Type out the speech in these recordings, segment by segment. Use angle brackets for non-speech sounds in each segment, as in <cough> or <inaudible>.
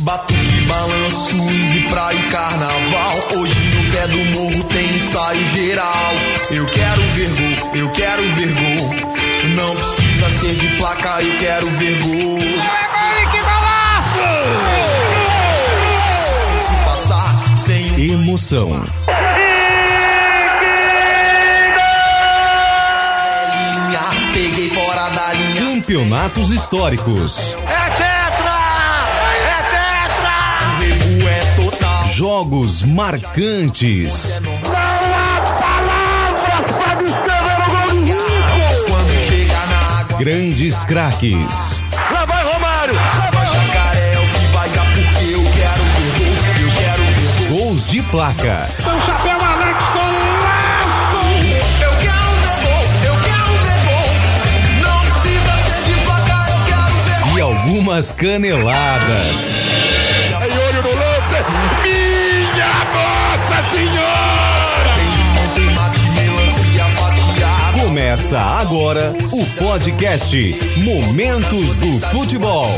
Batuque, balanço, swing, praia e carnaval. Hoje no pé do morro tem ensaio geral. Eu quero ver gol, eu quero ver gol. Não precisa ser de placa, eu quero ver gol. Se passar sem Emoção. peguei fora da linha. Campeonatos históricos. É Jogos marcantes. Não há palavras para descrever o gol do Zico! Quando chega na água, Grandes craques. Lá vai Romário! Lá vai jacaré o que vai dar porque eu quero ver gol. Eu quero ver gol. Gols de placa. o chapéu Alex! Eu quero ver gol. Eu quero ver gol. Não precisa ser de placa, eu quero ver. E algumas caneladas. Senhora! Começa agora o podcast Momentos do Futebol.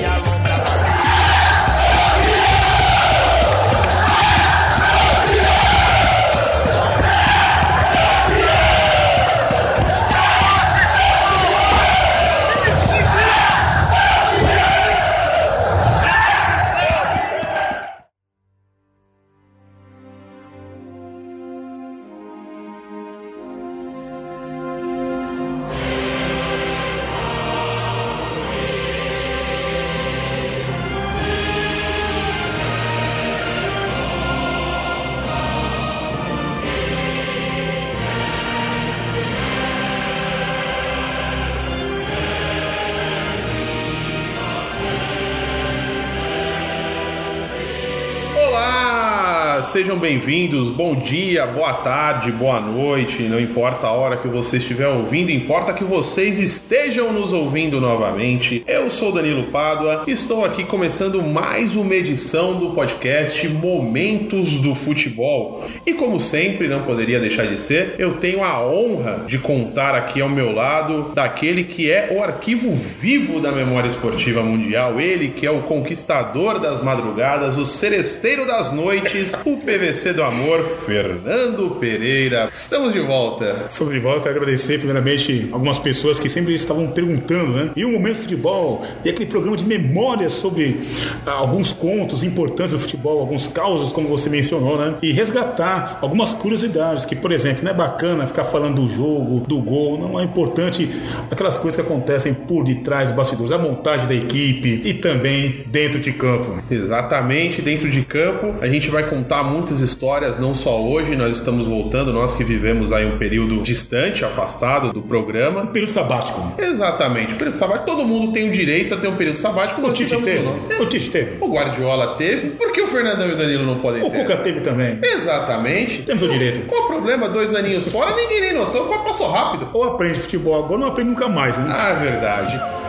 Bem-vindos. Bom dia, boa tarde, boa noite. Não importa a hora que você estiver ouvindo, importa que vocês estejam nos ouvindo novamente. Eu sou Danilo Pádua, estou aqui começando mais uma edição do podcast Momentos do Futebol. E como sempre, não poderia deixar de ser, eu tenho a honra de contar aqui ao meu lado daquele que é o arquivo vivo da memória esportiva mundial, ele que é o conquistador das madrugadas, o seresteiro das noites, o PVC do amor, Fernando Pereira. Estamos de volta. Sobre de volta, quero agradecer primeiramente algumas pessoas que sempre estavam perguntando, né? E o Momento Futebol, e aquele programa de memórias sobre ah, alguns contos importantes do futebol, alguns causos, como você mencionou, né? E resgatar algumas curiosidades, que, por exemplo, não é bacana ficar falando do jogo, do gol, não é importante aquelas coisas que acontecem por detrás dos bastidores, a montagem da equipe e também dentro de campo. Exatamente, dentro de campo, a gente vai contar muitas histórias, não só hoje, nós estamos voltando, nós que vivemos aí um período distante, afastado do programa. Período sabático. Exatamente, período sabático, todo mundo tem o direito a ter um período sabático. O Tite teve. o. O Tite teve. O Guardiola teve, por que o Fernandão e o Danilo não podem O ter? Cuca teve também. Exatamente. Temos o direito. Qual o problema? Dois aninhos fora, ninguém nem notou, passou rápido. Ou aprende futebol agora, não aprende nunca mais, né? Ah, verdade.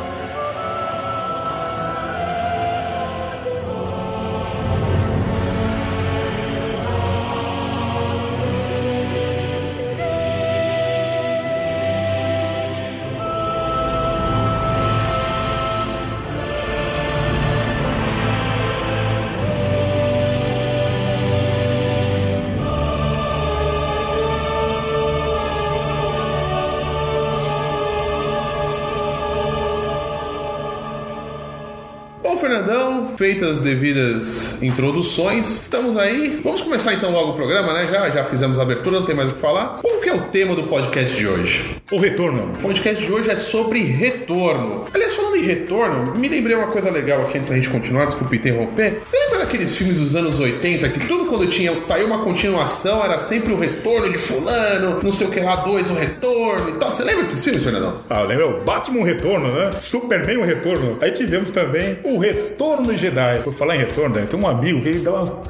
Feitas as devidas introduções, estamos aí. Vamos começar então logo o programa, né? Já, já fizemos a abertura, não tem mais o que falar. Qual que é o tema do podcast de hoje? O retorno. O podcast de hoje é sobre retorno. Aliás, falando em retorno, me lembrei uma coisa legal aqui antes da gente continuar, desculpa interromper. Você lembra daqueles filmes dos anos 80 que tudo quando tinha saiu uma continuação era sempre o retorno de fulano, não sei o que lá, dois, o retorno e tal. Você lembra desses filmes, Fernandão? Ah, lembra o Batman Retorno, né? Superman o Retorno. Aí tivemos também o Retorno do Jedi. Por falar em retorno, né? tem um amigo que ele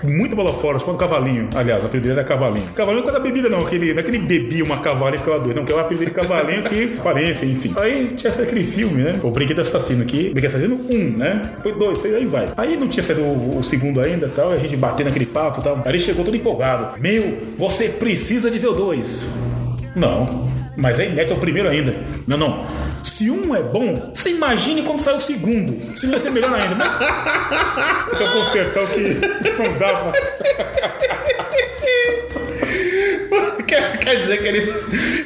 muita bola fora, com cavalinho. Aliás, a apelido dele cavalinho. Cavalinho não é da bebida, não. Que ele, não é que ele bebia uma cavalo e ficava doido. Não, que é apelido de cavalinho que <laughs> aparência, enfim. Aí tinha aquele filme, né? O Brinquedo Assassino aqui. Brinquedo Assassino 1, um, né? Foi dois, três, aí vai. Aí não tinha saído o, o segundo ainda tal. A gente batendo naquele papo e tal. Aí ele chegou todo empolgado. Meu, você precisa de ver o dois. Não. Mas é inédito, é o primeiro ainda. Não, não. Se um é bom, você imagine como sai o segundo. Se vai ser melhor ainda, né? <laughs> Então consertão que não dava. <laughs> Quer, quer dizer que ele,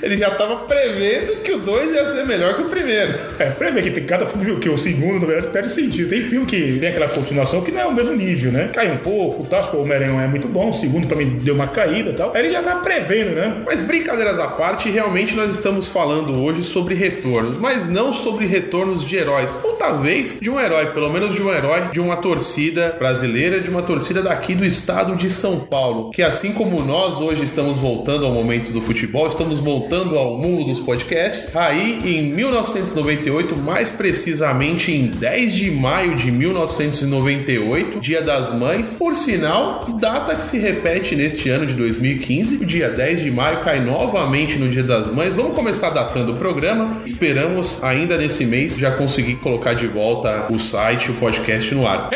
ele já tava prevendo que o 2 ia ser melhor que o primeiro. É, pra ver que tem cada filme que o segundo, na verdade, perde sentido. Tem filme que tem aquela continuação que não é o mesmo nível, né? Cai um pouco, que o Homem-Aranha é muito bom, o segundo pra mim deu uma caída e tal. Aí ele já tá prevendo, né? Mas brincadeiras à parte, realmente nós estamos falando hoje sobre retornos, mas não sobre retornos de heróis, ou talvez de um herói, pelo menos de um herói de uma torcida brasileira, de uma torcida daqui do estado de São Paulo, que assim como nós hoje estamos voltando ao Momentos do Futebol, estamos voltando ao mundo dos podcasts. Aí em 1998, mais precisamente em 10 de maio de 1998, Dia das Mães, por sinal, data que se repete neste ano de 2015, o dia 10 de maio cai novamente no Dia das Mães. Vamos começar datando o programa. Esperamos ainda nesse mês já conseguir colocar de volta o site, o podcast no ar.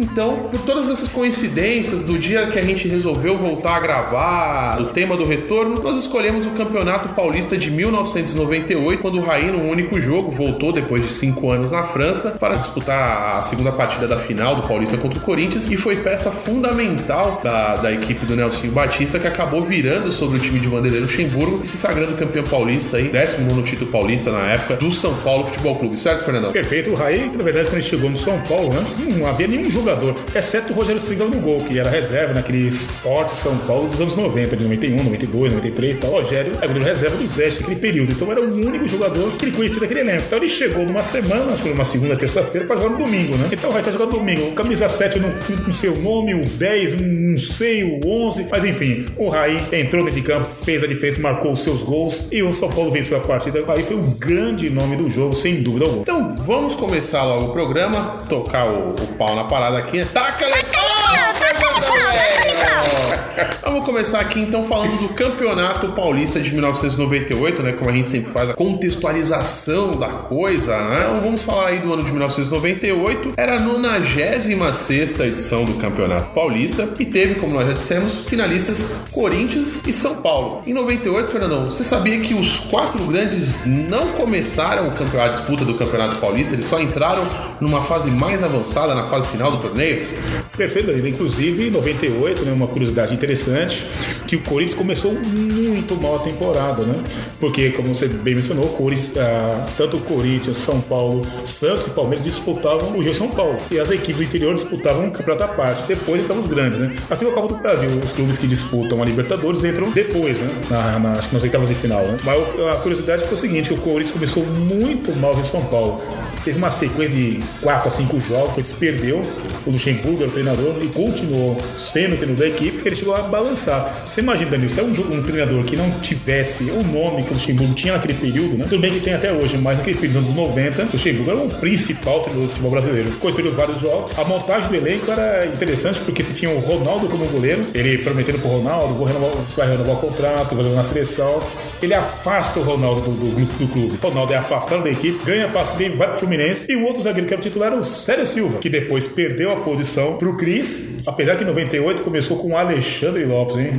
Então, por todas essas coincidências do dia que a gente resolveu voltar a gravar, o tema do retorno, nós escolhemos o Campeonato Paulista de 1998, quando o Raí, no único jogo, voltou depois de cinco anos na França para disputar a segunda partida da final do Paulista contra o Corinthians e foi peça fundamental da, da equipe do Nelsinho Batista que acabou virando sobre o time de Vanderlei Luxemburgo e se sagrando campeão paulista aí, 19 título paulista na época do São Paulo Futebol Clube, certo, Fernandão? Perfeito, o Raí, que na verdade quando ele chegou no São Paulo, né? Não havia nenhum jogador, exceto o Rogério Stringão no gol, que era reserva naquele forte São Paulo dos anos 90, de 91, 92, 93 e tal. O Rogério era o reserva do Zeste naquele período. Então era o único jogador que ele conhecia daquele elenco. Então ele chegou numa semana, acho que numa segunda, terça-feira, pra jogar no domingo, né? Então o Raí tá jogando domingo. Camisa 7 eu não, não sei o nome, o 10, não sei, o 11. Mas enfim, o Raí entrou dentro de campo, fez a diferença, marcou os seus gols e o São Paulo venceu a partida. O Raí foi o grande nome do jogo, sem dúvida alguma. Então vamos começar logo o programa, tocar o, o pau na parada aqui. Taca Vamos começar aqui então falando do Campeonato Paulista de 1998, né? Como a gente sempre faz a contextualização da coisa, né? Então, vamos falar aí do ano de 1998. Era a 96 edição do Campeonato Paulista e teve, como nós já dissemos, finalistas Corinthians e São Paulo. Em 98, Fernandão, você sabia que os quatro grandes não começaram o campeonato, a disputa do Campeonato Paulista? Eles só entraram numa fase mais avançada, na fase final do torneio? Perfeito, Danilo. Inclusive, em 98, né, uma curiosidade interessante, que o Corinthians começou muito mal a temporada, né? Porque, como você bem mencionou, o Corinthians, ah, tanto o Corinthians, São Paulo, Santos e Palmeiras disputavam o Rio São Paulo. E as equipes do interior disputavam um campeonato à parte. Depois entravam os grandes, né? Assim como a Copa do Brasil, os clubes que disputam a Libertadores entram depois, né? Na, na, acho que nas oitavas de final, né? Mas a curiosidade foi o seguinte, o Corinthians começou muito mal em São Paulo. Teve uma sequência de 4 a 5 jogos, ele se perdeu. O Luxemburgo era o treinador e continuou sendo o treinador da equipe, ele chegou a balançar. Você imagina, Danilo, se é um, um treinador que não tivesse o nome que o Luxemburgo tinha naquele período, né? Tudo bem que tem até hoje, mas naquele período dos anos 90, o Luxemburgo era o principal treinador do futebol brasileiro. Perdeu vários jogos. A montagem do elenco era interessante porque você tinha o Ronaldo como goleiro, ele prometendo pro Ronaldo, vou renovar, vai renovar o contrato, vai na seleção. Ele afasta o Ronaldo do, do, do clube. O Ronaldo é afastado da equipe, ganha passe bem, vai pro Fluminense. E o outro zagueiro que era o titular era o Célio Silva, que depois perdeu a posição pro Cris, apesar que em 98 começou com o Alexandre Lopes, hein?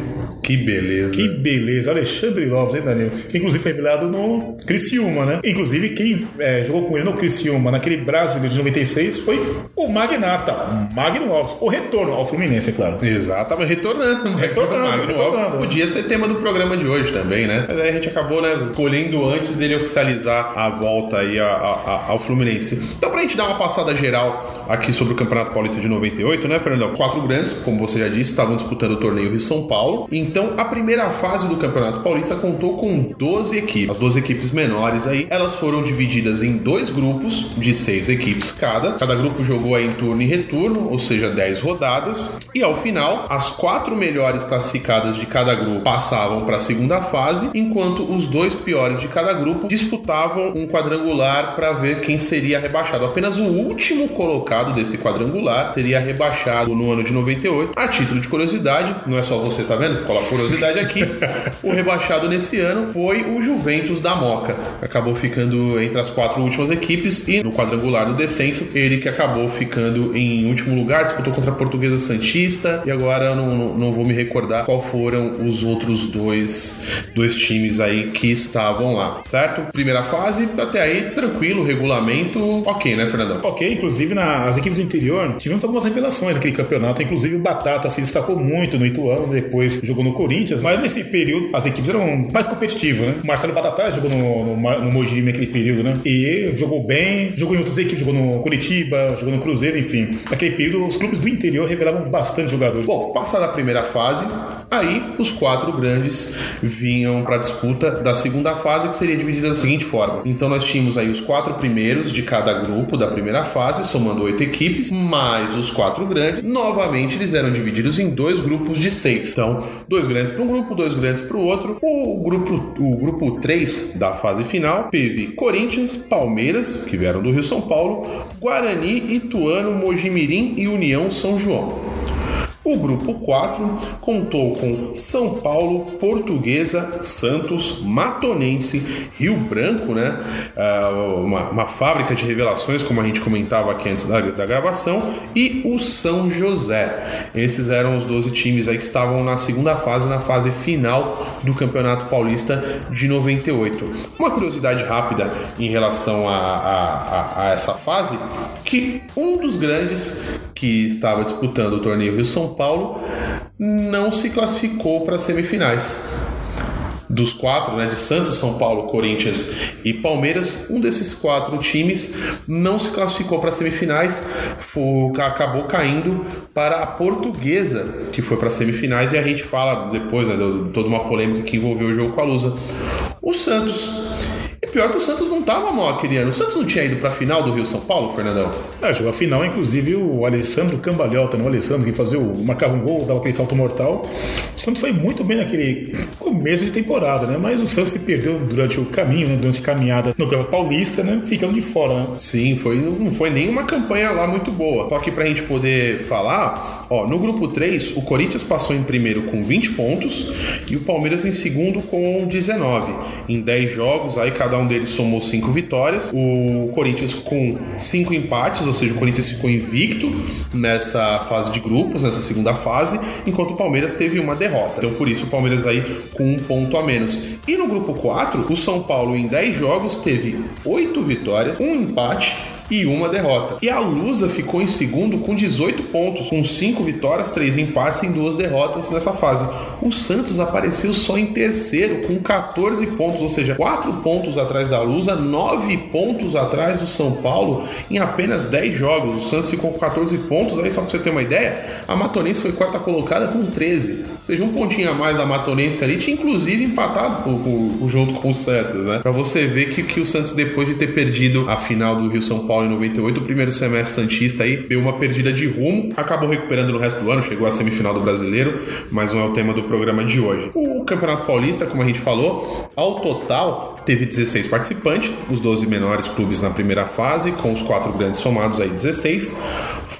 Que beleza. Que beleza, Alexandre Lopes, hein, Danilo? Que inclusive foi revelado no Criciúma, né? Inclusive, quem é, jogou com ele no Criciúma, naquele brasileiro de 96, foi o Magnata, o Magno Lopes. O retorno ao Fluminense, é claro. Exatamente, retornando. Retornando, Magno retornando. Lopes Podia ser tema do programa de hoje também, né? Mas aí a gente acabou, né, colhendo antes dele oficializar a volta aí a- a- a- ao Fluminense. Então, pra gente dar uma passada geral aqui sobre o Campeonato Paulista de 98, né, Fernandão? Quatro grandes, como você já disse, estavam disputando o torneio São Paulo. Então, a primeira fase do Campeonato Paulista contou com 12 equipes. As 12 equipes menores aí, elas foram divididas em dois grupos de seis equipes cada. Cada grupo jogou aí em turno e retorno, ou seja, 10 rodadas. E ao final, as quatro melhores classificadas de cada grupo passavam para a segunda fase, enquanto os dois piores de cada grupo disputavam um quadrangular para ver quem seria rebaixado. Apenas o último colocado desse quadrangular seria rebaixado no ano de 98. A título de curiosidade, não é só você tá vendo? Coloca curiosidade aqui. <laughs> o rebaixado nesse ano foi o Juventus da Moca. Acabou ficando entre as quatro últimas equipes e no quadrangular do descenso, ele que acabou ficando em último lugar, disputou contra a Portuguesa Santista e agora eu não, não, não vou me recordar qual foram os outros dois, dois times aí que estavam lá, certo? Primeira fase, até aí tranquilo, regulamento, ok, né, Fernandão? Ok, inclusive nas equipes do interior tivemos algumas revelações naquele campeonato. Inclusive o Batata se destacou muito no Ituano, depois jogou no Corinthians. Mas nesse período as equipes eram mais competitivas, né? Marcelo Batata jogou no, no, no Mojimi naquele período, né? E jogou bem, jogou em outras equipes, jogou no Curitiba, jogou no Cruzeiro, enfim. Naquele período os clubes do interior revelavam bastante jogadores. Bom, passada a primeira fase, aí os quatro grandes vinham para a disputa da segunda fase, que seria dividida da seguinte forma. Então nós tínhamos aí os quatro primeiros de cada grupo da primeira fase, somando oito equipes, mais os quatro grandes. Novamente eles eram divididos em dois grupos de seis. Então, dois grandes para um grupo, dois grandes para o outro. O grupo, o grupo 3 da fase final teve Corinthians, Palmeiras, que vieram do Rio São Paulo, Guarani, Ituano, Mojimirim e União São João. O grupo 4 contou com São Paulo, Portuguesa, Santos, Matonense, Rio Branco, né? Uh, uma, uma, fábrica de revelações, como a gente comentava aqui antes da, da, gravação, e o São José. Esses eram os 12 times aí que estavam na segunda fase, na fase final do Campeonato Paulista de 98. Uma curiosidade rápida em relação a, a, a, a essa fase, que um dos grandes que estava disputando o torneio Rio São Paulo não se classificou para as semifinais. Dos quatro, né, de Santos, São Paulo, Corinthians e Palmeiras, um desses quatro times não se classificou para as semifinais, foi, acabou caindo para a Portuguesa, que foi para as semifinais, e a gente fala depois né, de toda uma polêmica que envolveu o jogo com a Lusa. O Santos Pior que o Santos não tava mal aquele ano. O Santos não tinha ido pra final do Rio São Paulo, Fernandão? É, jogou a final, inclusive o Alessandro Cambalhota, né? O Alessandro que fazia o marcava um gol, dava aquele salto mortal. O Santos foi muito bem naquele começo de temporada, né? Mas o Santos se perdeu durante o caminho, né? Durante a caminhada no Campeonato Paulista, né? Ficando de fora, né? Sim, foi, não foi nenhuma campanha lá muito boa. Só que pra gente poder falar, ó, no grupo 3, o Corinthians passou em primeiro com 20 pontos e o Palmeiras em segundo com 19. Em 10 jogos, aí cada um deles somou 5 vitórias. O Corinthians com 5 empates, ou seja, o Corinthians ficou invicto nessa fase de grupos, nessa segunda fase, enquanto o Palmeiras teve uma derrota. Então, por isso, o Palmeiras aí com um ponto a menos. E no grupo 4, o São Paulo em 10 jogos teve 8 vitórias, um empate e uma derrota. E a Lusa ficou em segundo com 18 pontos, com 5 vitórias, 3 empates e 2 derrotas nessa fase. O Santos apareceu só em terceiro com 14 pontos, ou seja, 4 pontos atrás da Lusa, 9 pontos atrás do São Paulo em apenas 10 jogos. O Santos ficou com 14 pontos, aí só pra você ter uma ideia, a Matonense foi quarta colocada com 13. Seja, um pontinho a mais da Matonense ali tinha inclusive empatado o, o junto com o Santos, né? Pra você ver que, que o Santos, depois de ter perdido a final do Rio São Paulo em 98, o primeiro semestre Santista aí deu uma perdida de rumo, acabou recuperando no resto do ano, chegou à semifinal do brasileiro, mas não é o tema do programa de hoje. O Campeonato Paulista, como a gente falou, ao total teve 16 participantes, os 12 menores clubes na primeira fase, com os quatro grandes somados aí 16.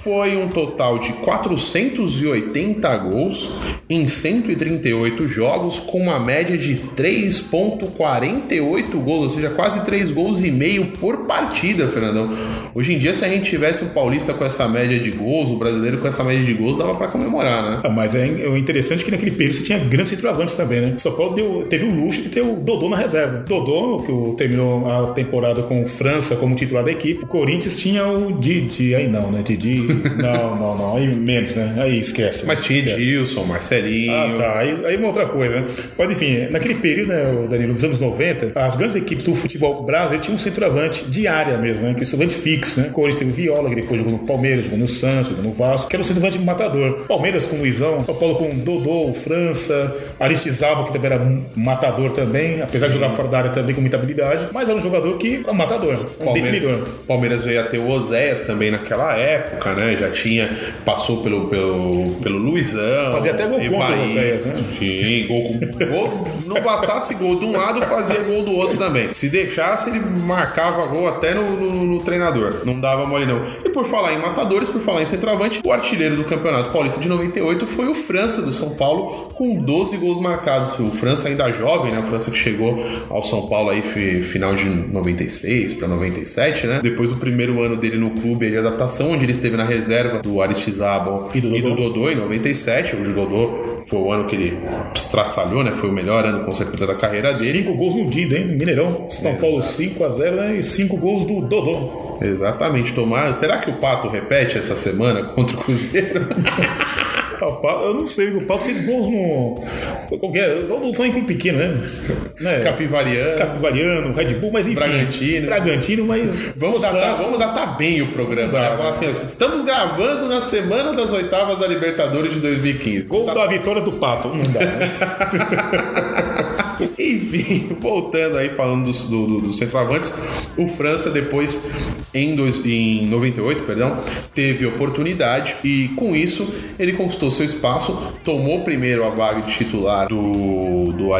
Foi um total de 480 gols em 138 jogos, com uma média de 3,48 gols, ou seja, quase 3 gols e meio por partida, Fernandão. Hoje em dia, se a gente tivesse o Paulista com essa média de gols, o brasileiro com essa média de gols, dava para comemorar, né? Ah, mas é, é interessante que naquele período você tinha grandes centroavantes também, né? São Paulo deu, teve o luxo de ter o Dodô na reserva. Dodô, que terminou a temporada com França como titular da equipe. O Corinthians tinha o Didi, aí não, né? Didi, <laughs> não, não, não, aí menos, né? Aí esquece. Mas tinha. Edilson, Marcelinho. Ah, tá. Aí, aí uma outra coisa, né? Mas enfim, naquele período, né, Danilo, dos anos 90, as grandes equipes do futebol brasileiro tinham um centroavante de área mesmo, né? Que é centroavante fixo, né? O Corinthians teve o Viola, que depois jogou no Palmeiras, jogou no Santos, jogou no Vasco, que era um centroavante matador. Palmeiras com o Luizão, São Paulo com o Dodô, França, Aristizábal, que também era matador também, apesar Sim. de jogar fora da área também com muita habilidade, mas era um jogador que é um matador, um definidor. Palmeiras veio a ter o Oséias também naquela época, né? Já tinha, passou pelo, pelo, pelo Luizão. Fazia até gol contra o. Oséias, né? Sim, gol, com- gol. Não bastasse gol de um lado, fazia gol do outro também. Se deixasse, ele marcava gol até no, no- no treinador. Não dava mole, não. E por falar em matadores, por falar em centroavante, o artilheiro do Campeonato Paulista de 98 foi o França do São Paulo, com 12 gols marcados. O França ainda jovem, né? O França que chegou ao São Paulo aí fi- final de 96 para 97, né? Depois do primeiro ano dele no clube de adaptação, onde ele esteve na reserva do Aristizábal E do Dodô. Dodô em 97. O Dodô foi o ano que ele estraçalhou, né? Foi o melhor ano com certeza da carreira dele. Cinco gols no Dida, hein? Mineirão. São Paulo 5 a 0 né? e cinco gols do Dodô. Exatamente, Tomás. Será que o Pato repete essa semana contra o Cruzeiro? <laughs> Ah, Eu não sei, o Pato fez gols no. Qualquer. Só no sonho pequeno, né? né? Capivariano. Capivariano, Red Bull, mas enfim. Bragantino. Bragantino, mas. Vamos os datar, vamos datar bem o programa. Dá. né? Falar assim, estamos gravando na semana das oitavas da Libertadores de 2015. Gol Tá- da vitória do Pato. Não dá. né? <laughs> Enfim, <laughs> voltando aí falando dos, do, centroavantes, o França depois, em, dois, em 98, perdão, teve oportunidade e com isso ele conquistou seu espaço, tomou primeiro a vaga de titular do, do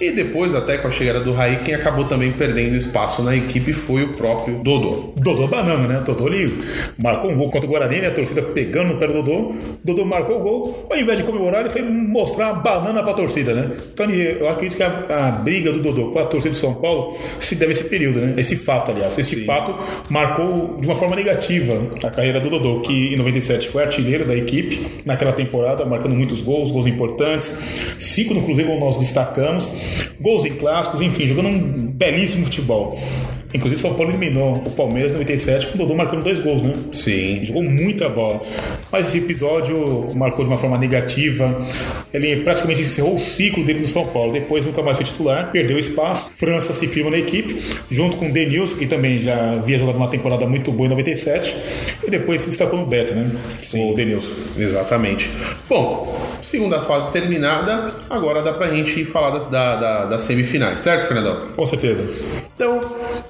e depois, até com a chegada do Raí, quem acabou também perdendo espaço na equipe foi o próprio Dodô. Dodô banana, né? Dodô ele marcou um gol contra o Guarani, né? A torcida pegando no pé do Dodô. Dodô marcou o gol. Ao invés de comemorar, ele foi mostrar a banana pra torcida, né? Então eu acredito que a, a briga do Dodô com a torcida de São Paulo se deve a esse período, né? Esse fato, aliás. Esse fato marcou de uma forma negativa a carreira do Dodô, que em 97 foi artilheiro da equipe naquela temporada, marcando muitos gols, gols importantes. Cinco no Cruzeiro, como nós destacamos. Gols em clássicos, enfim, jogando um belíssimo futebol. Inclusive, São Paulo eliminou o Palmeiras em 97 com o Dodô marcando dois gols, né? Sim. Jogou muita bola. Mas esse episódio marcou de uma forma negativa. Ele praticamente encerrou o ciclo dele no São Paulo. Depois nunca mais foi titular, perdeu espaço. França se firma na equipe, junto com o Denilson, que também já havia jogado uma temporada muito boa em 97. E depois se destacou no Betis, né? O Denilson. Exatamente. Bom, segunda fase terminada, agora dá pra gente ir falar das, da, da- das semifinais, certo, Fernandão? Com certeza. Então,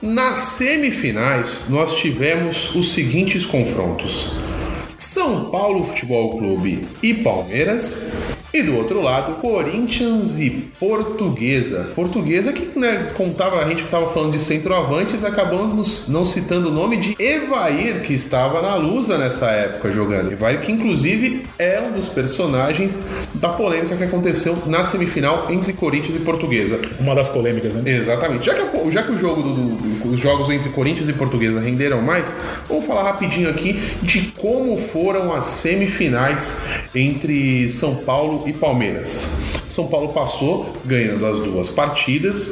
nas semifinais, nós tivemos os seguintes confrontos: São Paulo Futebol Clube e Palmeiras. E do outro lado, Corinthians e Portuguesa. Portuguesa que né, contava, a gente que estava falando de centroavantes, acabamos não citando o nome de Evair, que estava na Lusa nessa época jogando. Evair, que inclusive é um dos personagens da polêmica que aconteceu na semifinal entre Corinthians e Portuguesa. Uma das polêmicas, né? Exatamente. Já que, já que o jogo do- do- os jogos entre Corinthians e Portuguesa renderam mais, vamos falar rapidinho aqui de como foram as semifinais entre São Paulo e Palmeiras. São Paulo passou ganhando as duas partidas.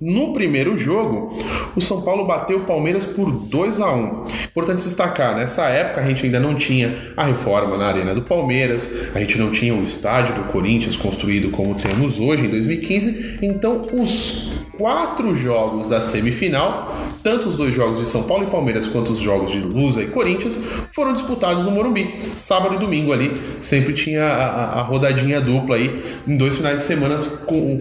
No primeiro jogo, o São Paulo bateu o Palmeiras por 2 a 1 Importante destacar, nessa época a gente ainda não tinha a reforma na Arena do Palmeiras, a gente não tinha o estádio do Corinthians construído como temos hoje, em 2015. Então, os quatro jogos da semifinal, tanto os dois jogos de São Paulo e Palmeiras quanto os jogos de Lusa e Corinthians, foram disputados no Morumbi. Sábado e domingo ali, sempre tinha a, a- rodadinha dupla aí, em dois finais de semana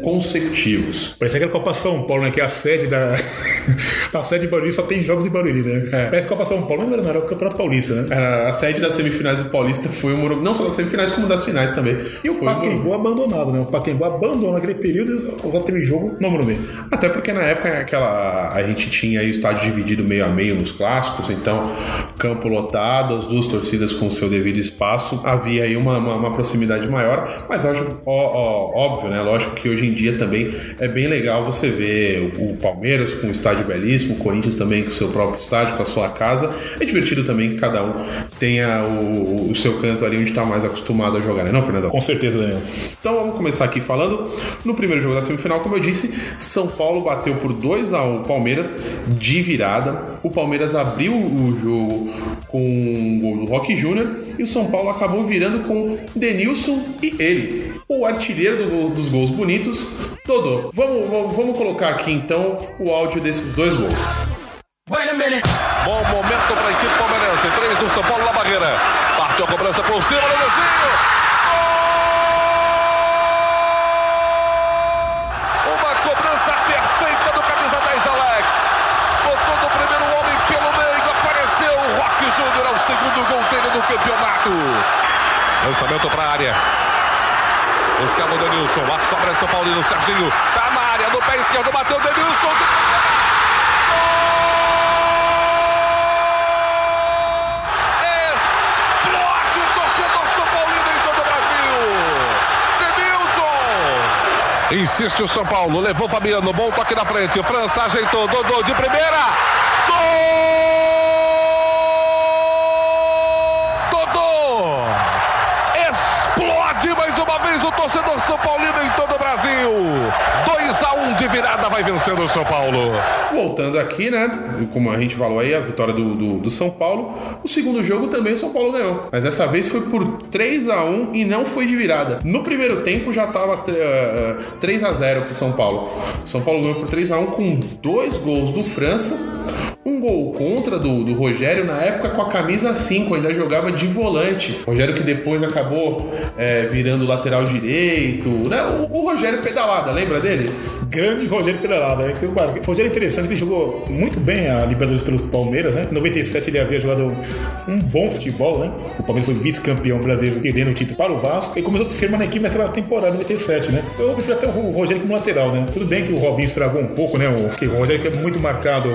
consecutivos. Parece aquela Copa São Paulo, né? Que é a sede da. <laughs> a sede de Barueri só tem jogos em Barueri, né? É. Parece Copa São Paulo, não era o Campeonato Paulista, né? Era a sede das semifinais do Paulista foi o Morumbi, não só das semifinais, como das finais também. E o. Pacaembu abandonado, né? O Pacaembu abandonou naquele período e só teve jogo no Morumbi. Até porque na época aquela, a gente tinha aí o estádio dividido meio a meio nos clássicos, então campo lotado, as duas torcidas com seu devido espaço, havia aí uma, uma, uma proximidade maior, mas acho ó- ó- óbvio, né? Lógico que hoje em dia também é bem legal você ver o, o Palmeiras com um estádio belíssimo, o Corinthians também com o seu próprio estádio, com a sua casa. É divertido também que cada um tenha o, o seu canto ali onde está mais acostumado a jogar, né, não, Fernandão? Com certeza, Daniel. Então vamos começar aqui falando. No primeiro jogo da semifinal, como eu disse, São Paulo bateu por 2 a 1 o Palmeiras de virada. O Palmeiras abriu o jogo com um gol do Rock Júnior e o São Paulo acabou virando com Denilson e ele, o artilheiro do dos gols bonitos, Dodô. Vamos, vamos, vamos colocar aqui então o áudio desses dois gols. Bom momento para a equipe palmeirense. Três do São Paulo na barreira. Partiu a cobrança por cima do desvio. Gol! Uma cobrança perfeita Lançamento para a área. Buscava o Denilson. A sobra é São Paulino. Serginho tá na área. No pé esquerdo. Bateu o Denilson. Insiste o São Paulo. Levou Fabiano. Bom toque na frente. França ajeitou. Dodô de primeira. Gol! São Paulino em todo o Brasil. 2 a 1 de virada vai vencendo o São Paulo. Voltando aqui, né? Como a gente falou aí, a vitória do, do, do São Paulo. O segundo jogo também o São Paulo ganhou. Mas dessa vez foi por 3 a 1 e não foi de virada. No primeiro tempo já tava uh, 3 a 0 pro São Paulo. O São Paulo ganhou por 3 a 1 com dois gols do França. Um gol contra do, do Rogério, na época com a camisa 5, ainda jogava de volante. Rogério que depois acabou é, virando lateral direito. Né? O, o, Rogério pedalada, lembra dele? Grande Rogério pedalada. Né? O Rogério é interessante, ele jogou muito bem a Libertadores pelo Palmeiras. Né? Em 97 ele havia jogado um bom futebol. Né? O Palmeiras foi vice-campeão brasileiro, perdendo o título para o Vasco. E começou a se firmar na equipe naquela temporada, 97. Né? Eu prefiro até o Rogério como lateral. Né? Tudo bem que o Robinho estragou um pouco, né? O, o Rogério que é muito marcado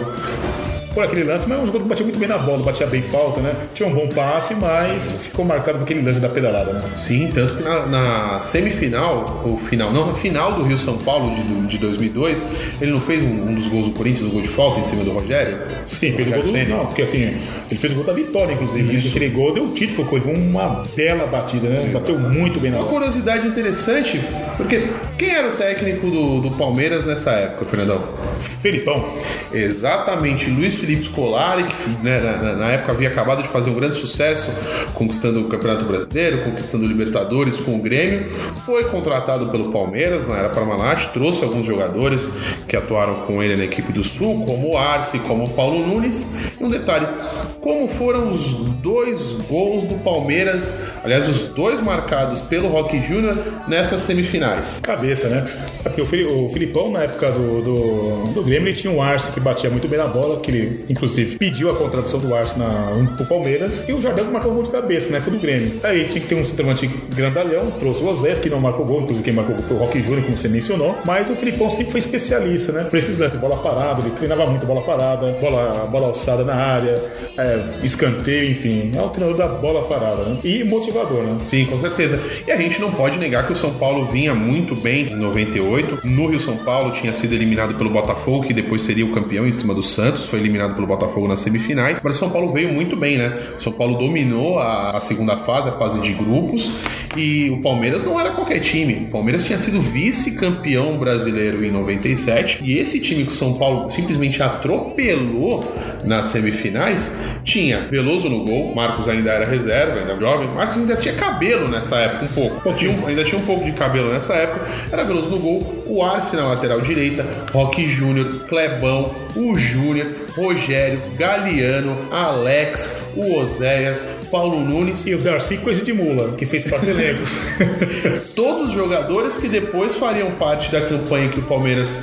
por aquele lance, mas é um jogador que batia muito bem na bola, batia bem falta, né? Tinha um bom passe, mas ficou marcado por aquele lance da pedalada, né? Sim, tanto que na, na semifinal, ou final, não, final do Rio São Paulo de, de 2002, ele não fez um, um, dos gols do Corinthians, um gol de falta em cima do Rogério? Sim, fez o gol do, não, porque assim, ele fez o gol da vitória, inclusive. Isso. Aquele gol deu o título, foi uma bela batida, né? Bateu muito bem na bola. Uma curiosidade interessante, porque quem era o técnico do, do Palmeiras nessa época, Fernandão? Felipão. Exatamente, Luiz Felipe Scolari, que né, na, na, época havia acabado de fazer um grande sucesso, conquistando o Campeonato Brasileiro, conquistando o Libertadores com o Grêmio, foi contratado pelo Palmeiras na era Parmalat, trouxe alguns jogadores que atuaram com ele na equipe do Sul, como o Arce, como o Paulo Nunes. E um detalhe, como foram os dois gols do Palmeiras, aliás, os dois marcados pelo Rock Júnior nessas semifinais? Cabeça, né? Porque o Filipão, na época do, do, do Grêmio, ele tinha um Arce que batia muito bem na bola, que ele inclusive pediu a contratação do Arce na, pro Palmeiras, e o Jardel marcou o gol de cabeça, né? Pro Grêmio. Aí tinha que ter um centroavante grandalhão, trouxe o Osés, que não marcou gol, inclusive quem marcou gol foi o Rock Júnior, como você mencionou, mas o Filipão sempre foi especialista, né? Precisa dessa bola parada, ele treinava muito bola parada, bola, bola alçada na área, é, escanteio, enfim, é o treinador da bola parada, né? E motivador, né? Sim, com certeza. E a gente não pode negar que o São Paulo vinha muito bem em 98. No Rio São Paulo tinha sido eliminado pelo Botafogo, que depois seria o campeão em cima do Santos, foi eliminado pelo Botafogo nas semifinais, mas o São Paulo veio muito bem, né? O São Paulo dominou a, a segunda fase, a fase de grupos, e o Palmeiras não era qualquer time. O Palmeiras tinha sido vice-campeão brasileiro em 97, e esse time que o São Paulo simplesmente atropelou nas semifinais tinha Veloso no gol, Marcos ainda era reserva, ainda jovem, Marcos ainda tinha cabelo nessa época, um pouco, tinha ainda tinha um pouco de cabelo nessa época, era Veloso no gol, o Arce na lateral direita, Roque Júnior, Clebão, o Júnior, Rogério, Galeano, Alex, o Oséias, Paulo Nunes e o Darcy Coisa de Mula, que fez parte elenco. <laughs> Todos os jogadores que depois fariam parte da campanha que o Palmeiras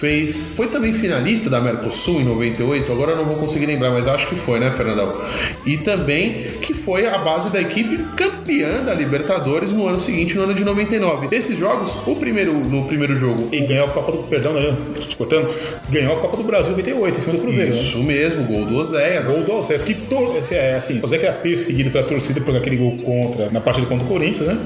fez. Foi também finalista da Mercosul em 98, agora eu não vou conseguir lembrar, mas acho que foi, né, Fernandão? E também que foi a base da equipe campeã da Libertadores no ano seguinte, no ano de 99. Desses jogos, o primeiro, no primeiro jogo. E ganhou a Copa do. Perdão, né? Escutando? Ganhou a Copa do Brasil 98 em cima do Cruzeiro. Isso né? mesmo, gol do Oséias. Gol do Oséias, que to... é assim, o Oséias era perseguido pela torcida por aquele gol contra na partida contra o Corinthians, né?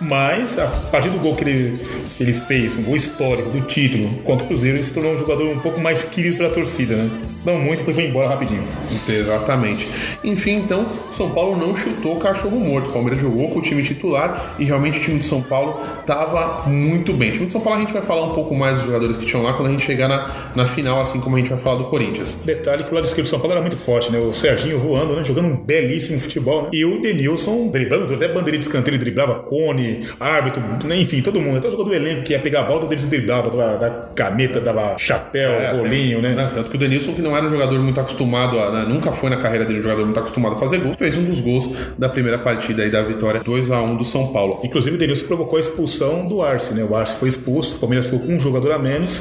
Mas a partir do gol que ele, ele fez, um gol histórico do título contra o Cruzeiro, ele se tornou um jogador um pouco mais querido pela torcida, né? Não muito, porque foi embora rapidinho. Exatamente. Enfim, então, São Paulo não chutou o cachorro morto. O Palmeiras jogou com o time titular e realmente o time de São Paulo estava muito bem. O time de São Paulo a gente vai falar um pouco mais dos jogadores que tinham lá quando a gente chegar na, na final, assim como a gente vai falar do Corinthians. Detalhe que o lado esquerdo do São Paulo era muito forte, né? O Serginho voando, né? Jogando um belíssimo futebol, né? E o Denilson driblando, até bandeirinha de escanteio, ele driblava Cone, árbitro, né? enfim, todo mundo. Até o jogador do elenco que ia pegar a bola, o Denilson driblava, dava, caneta, dava chapéu, é, rolinho, até, né? Tanto que o Denilson, que não era um jogador muito acostumado a. Né? nunca foi na carreira dele um jogador muito acostumado a fazer gols, fez um dos gols da primeira partida aí da vitória 2 a 1 do São Paulo. Inclusive, o Denilson provocou a expulsão do Arce, né? O Arce foi expulso, o Palmeiras ficou com um jogador a menos.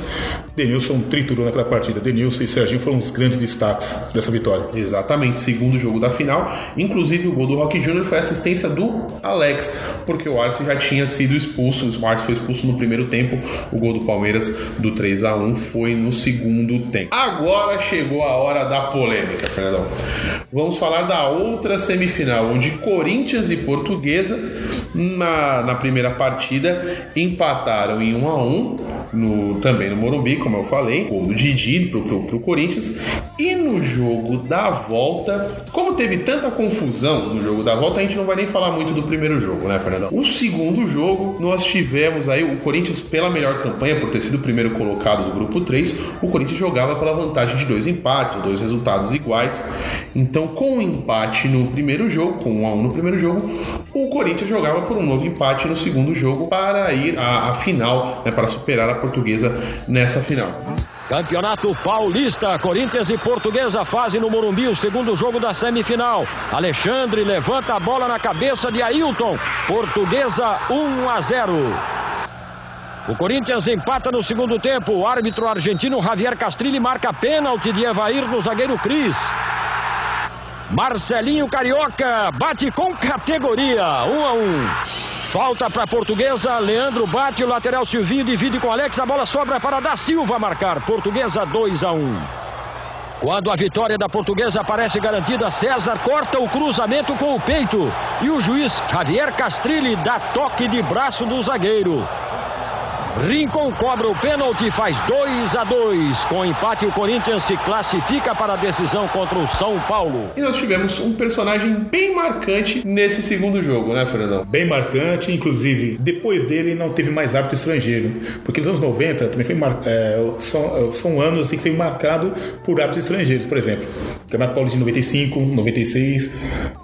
Denilson triturou naquela partida. Denilson Edenilson e Serginho foram os grandes destaques dessa vitória. Exatamente, segundo jogo da final. Inclusive, o gol do Rock Júnior foi assistência do Alex, porque o Arce já tinha sido expulso. O Arce foi expulso no primeiro tempo. O gol do Palmeiras do 3 a 1 foi no segundo tempo. Agora chegou a hora da polêmica, Fernandão. Vamos falar da outra semifinal, onde Corinthians e Portuguesa, na, na primeira partida, empataram em 1 a 1 no, também no Morumbi, como eu falei, do Didi pro, pro, pro Corinthians. E no jogo da volta, como teve tanta confusão no jogo da volta, a gente não vai nem falar muito do primeiro jogo, né, Fernandão? O segundo jogo, nós tivemos aí o Corinthians pela melhor campanha, por ter sido o primeiro colocado do grupo 3, o Corinthians jogava pela vantagem de dois empates, ou dois resultados iguais. Então, com o um empate no primeiro jogo, com 1 um a 1 no primeiro jogo, o Corinthians jogava por um novo empate no segundo jogo para ir à, à final, né, para superar a portuguesa nessa final. Campeonato Paulista, Corinthians e Portuguesa fazem no Morumbi o segundo jogo da semifinal. Alexandre levanta a bola na cabeça de Ailton. Portuguesa 1 a 0. O Corinthians empata no segundo tempo. O árbitro argentino Javier Castrilli marca pênalti de Evair no zagueiro Cris. Marcelinho Carioca bate com categoria. 1 a 1. Falta para a portuguesa, Leandro bate, o lateral Silvinho divide com Alex, a bola sobra para da Silva marcar. Portuguesa 2 a 1. Quando a vitória da portuguesa parece garantida, César corta o cruzamento com o peito e o juiz Javier Castrilli dá toque de braço do zagueiro. Rincon cobra o pênalti e faz 2 a 2. Com empate, o Corinthians se classifica para a decisão contra o São Paulo. E nós tivemos um personagem bem marcante nesse segundo jogo, né, Fernandão? Bem marcante, inclusive, depois dele não teve mais árbitro estrangeiro. Porque nos anos 90 também foi mar... é, são, são anos em que foi marcado por árbitros estrangeiros, por exemplo. Campeonato Paulista de 95, 96,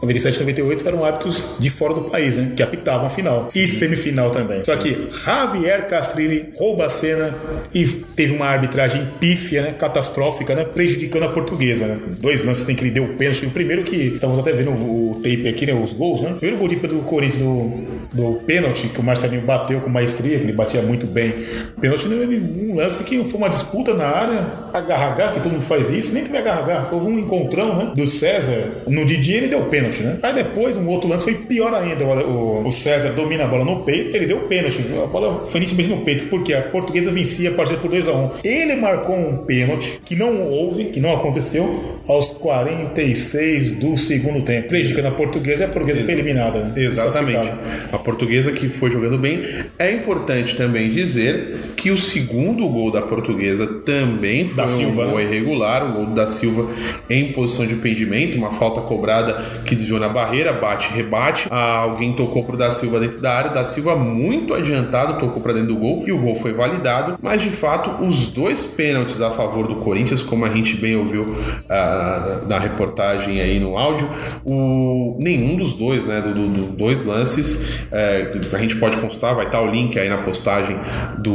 97 98 eram árbitros de fora do país, né? Que apitavam a final. E semifinal também. Só que Javier Castrilli rouba a cena e teve uma arbitragem pífia, né? Catastrófica, né? Prejudicando a portuguesa, né? Dois lances em que ele deu o pênalti. O primeiro que estamos até vendo o tape aqui, né? Os gols, né? O primeiro gol de, do Corinthians do, do pênalti que o Marcelinho bateu com maestria, que ele batia muito bem. Pênalti, um lance que foi uma disputa na área, agarrar, que todo mundo faz isso, nem teve agarrar, foi um encontrão, né? Do César. No Didi ele deu pênalti, né? Aí depois, um outro lance foi pior ainda. O, o César domina a bola no peito, ele deu pênalti. A bola foi nitidamente no peito, porque a portuguesa vencia a partida por 2x1. Um. Ele marcou um pênalti que não houve, que não aconteceu, aos 46 do segundo tempo. Prejudicando a portuguesa e a portuguesa foi eliminada. Né? Exatamente. A portuguesa que foi jogando bem. É importante também dizer que o segundo gol da portuguesa também foi Da um Silva, gol né? irregular, o gol da Silva em posição de impedimento, uma falta cobrada que desviou na barreira, bate, rebate. Ah, alguém tocou pro da Silva dentro da área, da Silva muito adiantado tocou para dentro do gol e o gol foi validado. Mas de fato, os dois pênaltis a favor do Corinthians, como a gente bem ouviu ah, na reportagem aí no áudio, o nenhum dos dois, né, do, do- do- dois lances, é, a gente pode consultar, vai estar o link aí na postagem do,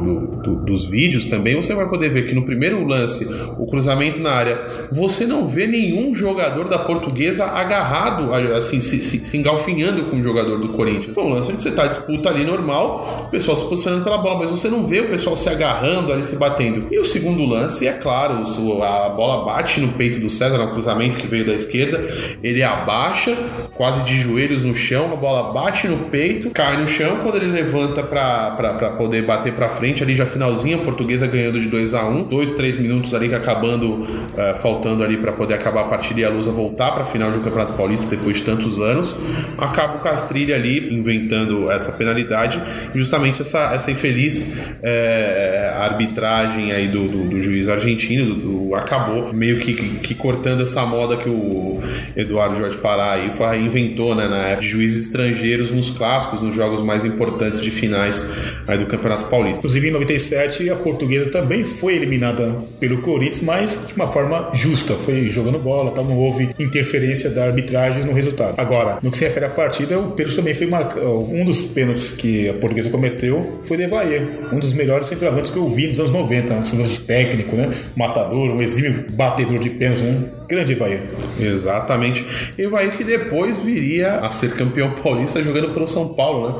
do- do- dos vídeos também. Você vai poder ver que no primeiro lance, o cruzamento na área, você não vê nenhum jogador da Portuguesa agarrado, assim, se, se, se engalfinhando com o jogador do Corinthians. Então, um lance onde você tá disputa ali normal, o pessoal se posicionando pela bola, mas você não vê o pessoal se agarrando ali, se batendo. E o segundo lance, é claro, a bola bate no peito do César, no cruzamento que veio da esquerda, ele abaixa, quase de joelhos no chão, a bola bate no peito, cai no chão, quando ele levanta pra poder bater pra frente, ali já finalzinho, a portuguesa ganhando de 2 a 1 dois, três minutos ali que acabando, eh, faltando ali pra poder acabar a partida e a Lusa voltar pra final do Campeonato Paulista depois de tantos anos, acaba o Castrilli ali inventando essa penalidade e justamente essa, essa infeliz eh, arbitragem aí do, do, do juiz argentino do- acabou meio que, que, que cortando essa moda que o Eduardo Jorge Fará aí inventou né, na época de juízes estrangeiros nos clássicos, nos jogos mais importantes de finais aí do Campeonato Paulista. Inclusive em 97 a portuguesa também foi eliminada pelo Corinthians, mas de uma forma justa, foi jogando bola, tal, não houve interferência da arbitragem no resultado. Agora, no que se refere à partida, o pênalti também foi. Um dos pênaltis que a portuguesa cometeu foi de Evair, um dos melhores centroavantes que eu vi nos anos 90, um centroavante técnico, né? Matador, um exímio batedor de pênalti, né? Grande Evair. Exatamente. Evair que depois viria a ser campeão paulista jogando pelo São Paulo, né?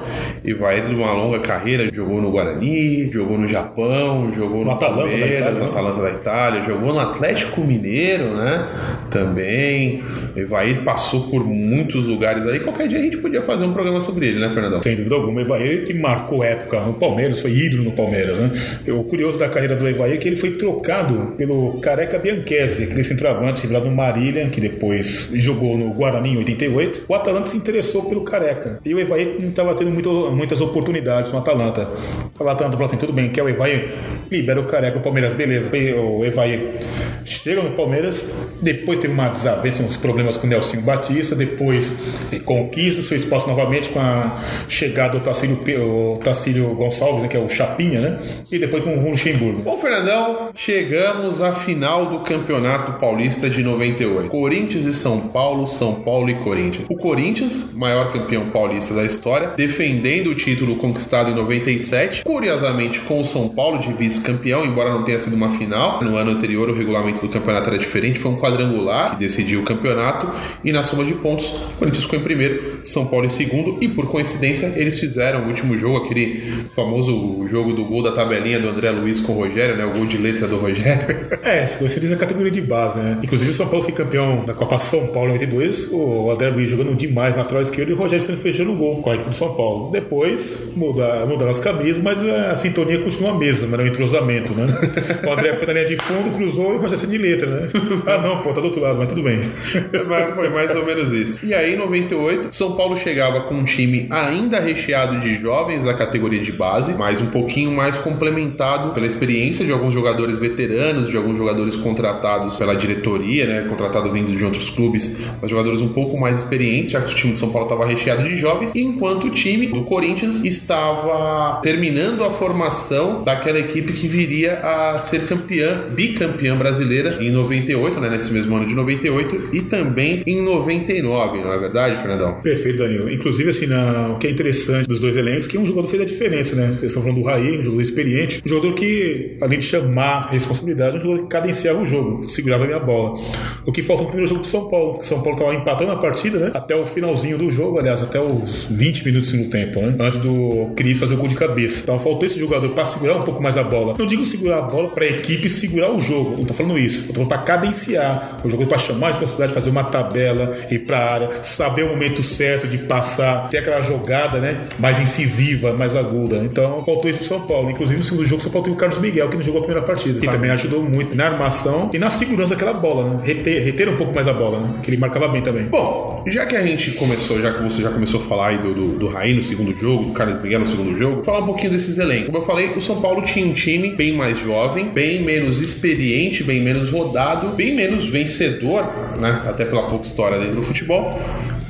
Evair de uma longa carreira, jogou no Guarani, jogou no Japão, jogou no, No Atalanta da Itália, no né? Atalanta da Itália, jogou no Atlético Mineiro, né? Também. Evair passou por muitos lugares aí. Qualquer dia a gente podia fazer um programa sobre ele, né, Fernandão? Sem dúvida alguma, Evair que marcou época no Palmeiras, foi ídolo no Palmeiras, né? O curioso da carreira do Evair é que ele foi trocado pelo Careca Bianchese, aquele centroavante revelado no Marília, que depois jogou no Guarani em 88. O Atalanta se interessou pelo Careca. E o Evair não estava tendo muito- muitas oportunidades no Atalanta. O Atalanta falou assim: tudo bem, quer o Evair? Libera o Careca, o Palmeiras, beleza. O Evair chega no Palmeiras, depois teve uma desavença, uns problemas com o Nelson Batista, depois conquista seu espaço novamente com a chegada do Tacílio, o Tacílio Gonçalves, né, que é o Chapinha, né? E depois com o Luxemburgo. Bom, Fernandão, chegamos à final do Campeonato Paulista de 98. Corinthians e São Paulo, São Paulo e Corinthians. O Corinthians, maior campeão paulista da história, defendendo o título conquistado em 97, curiosamente com o São Paulo de vice-campeão, embora não tenha sido uma final. No ano anterior, o regulamento do campeonato era diferente, foi um quadrangular que decidiu o campeonato e na soma de pontos, o Corinthians ficou em primeiro, São Paulo em segundo e por coincidência eles fizeram o último jogo, aquele famoso jogo do gol da tabelinha do André Luiz com o Rogério, né? O gol de letra do Rogério. <laughs> É, se você diz a categoria de base, né? Inclusive o São Paulo foi campeão da Copa São Paulo em 92, o André Luiz jogando demais na lateral esquerda e o Rogério sendo fechando o gol com a equipe do São Paulo. Depois muda, mudaram as camisas, mas a sintonia continua a mesma, não o entrosamento, né? <laughs> O André foi na linha de fundo, cruzou e o Rogério de letra, né? <laughs> Ah não, pô, tá do outro lado, mas tudo bem. Mas Foi mais ou menos isso. E aí, em 98, São Paulo chegava com um time ainda recheado de jovens da categoria de base, mas um pouquinho mais complementado pela experiência de alguns jogadores veteranos, de alguns jogadores contratados pela diretoria, né? Contratado vindo de outros clubes, mas jogadores um pouco mais experientes, já que o time de São Paulo estava recheado de jovens, enquanto o time do Corinthians estava terminando a formação daquela equipe que viria a ser campeã, bicampeã brasileira em 98, né? Nesse mesmo ano de 98 e também em 99, não é verdade, Fernandão? Perfeito, Danilo. Inclusive, assim, na- o que é interessante dos dois elencos, que um jogador fez a diferença, né? Vocês estão falando do Raí, um jogador experiente, um jogador que, além de chamar responsabilidade, um jogador que cadenciava o jogo, segurava a minha bola. O que falta no primeiro jogo do São Paulo, porque o São Paulo estava empatando a partida, né? Até o finalzinho do jogo, aliás, até os 20 minutos no tempo, né? Antes do Cris fazer o gol de cabeça. Então faltou esse jogador para segurar um pouco mais a bola. Não digo segurar a bola para a equipe segurar o jogo, não tô falando isso. Eu tô falando para cadenciar. O jogador para chamar a responsabilidade, fazer uma tabela, ir para a área, saber o momento certo de passar, ter aquela jogada, né? Mais incisiva, mais aguda. Então faltou isso pro São Paulo. Inclusive no segundo jogo, São Paulo tem o Carlos Miguel, que não jogou a primeira partida. Que também ajudou muito na armação e na segurança daquela bola, né? Reter, reter um pouco mais a bola, né? Que ele marcava bem também. Bom, já que a gente começou, já que você já começou a falar aí do, do, do Raí no segundo jogo, do Carlos Miguel no segundo jogo, falar um pouquinho desses elencos. Como eu falei, o São Paulo tinha um time bem mais jovem, bem menos experiente, bem menos rodado, bem menos vencedor, né? Até pela pouca história dentro do futebol.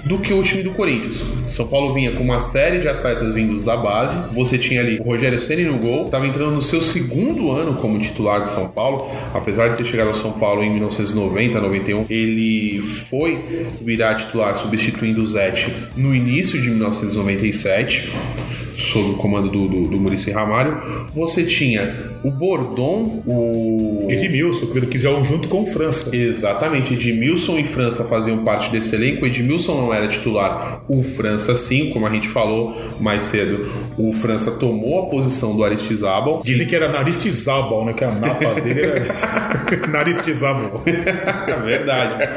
Do que o time do Corinthians. São Paulo vinha com uma série de atletas vindos da base. Você tinha ali o Rogério Ceni no gol, estava entrando no seu segundo ano como titular de São Paulo. Apesar de ter chegado ao São Paulo em 1990, 91, ele foi virar titular substituindo o Zete no início de 1997 sob o comando do, do, do Muricy Ramalho, você tinha o Bordon, o. Edmilson, que jogar junto com o França. Exatamente, Edmilson e França faziam parte desse elenco. Edmilson não era titular, o França sim, como a gente falou mais cedo. O França tomou a posição do Aristizábal. Dizem que era Naristizabal, né? Que a napa <laughs> dele era Naristizabal. É <laughs> verdade.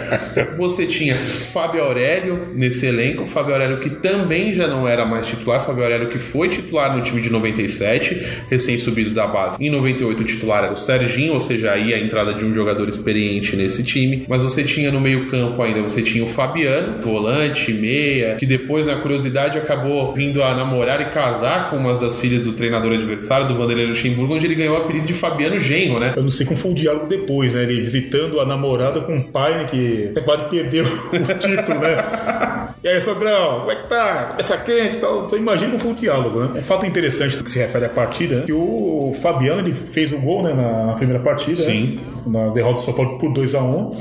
Você tinha Fábio Aurélio nesse elenco, Fábio Aurélio que também já não era mais titular, Fábio Aurélio que foi titular no time de 97, recém-subido da base. Em 98 o titular era o Serginho, ou seja, aí a entrada de um jogador experiente nesse time. Mas você tinha no meio-campo ainda, você tinha o Fabiano, volante, meia, que depois, na curiosidade, acabou vindo a namorar e casar com uma das filhas do treinador adversário, do Vanderlei Luxemburgo, onde ele ganhou o apelido de Fabiano Genro, né? Eu não sei como foi o diálogo depois, né? Ele visitando a namorada com o pai, né? Que quase perdeu <laughs> o título, né? E aí, sogrão, como é que tá? Essa quente e tal. Então imagina como foi o diálogo, né? Um fato interessante que se refere à partida, né? que o Fabiano ele fez o gol, né? Na, primeira partida. Sim. Né? na derrota do São Paulo por 2 a 1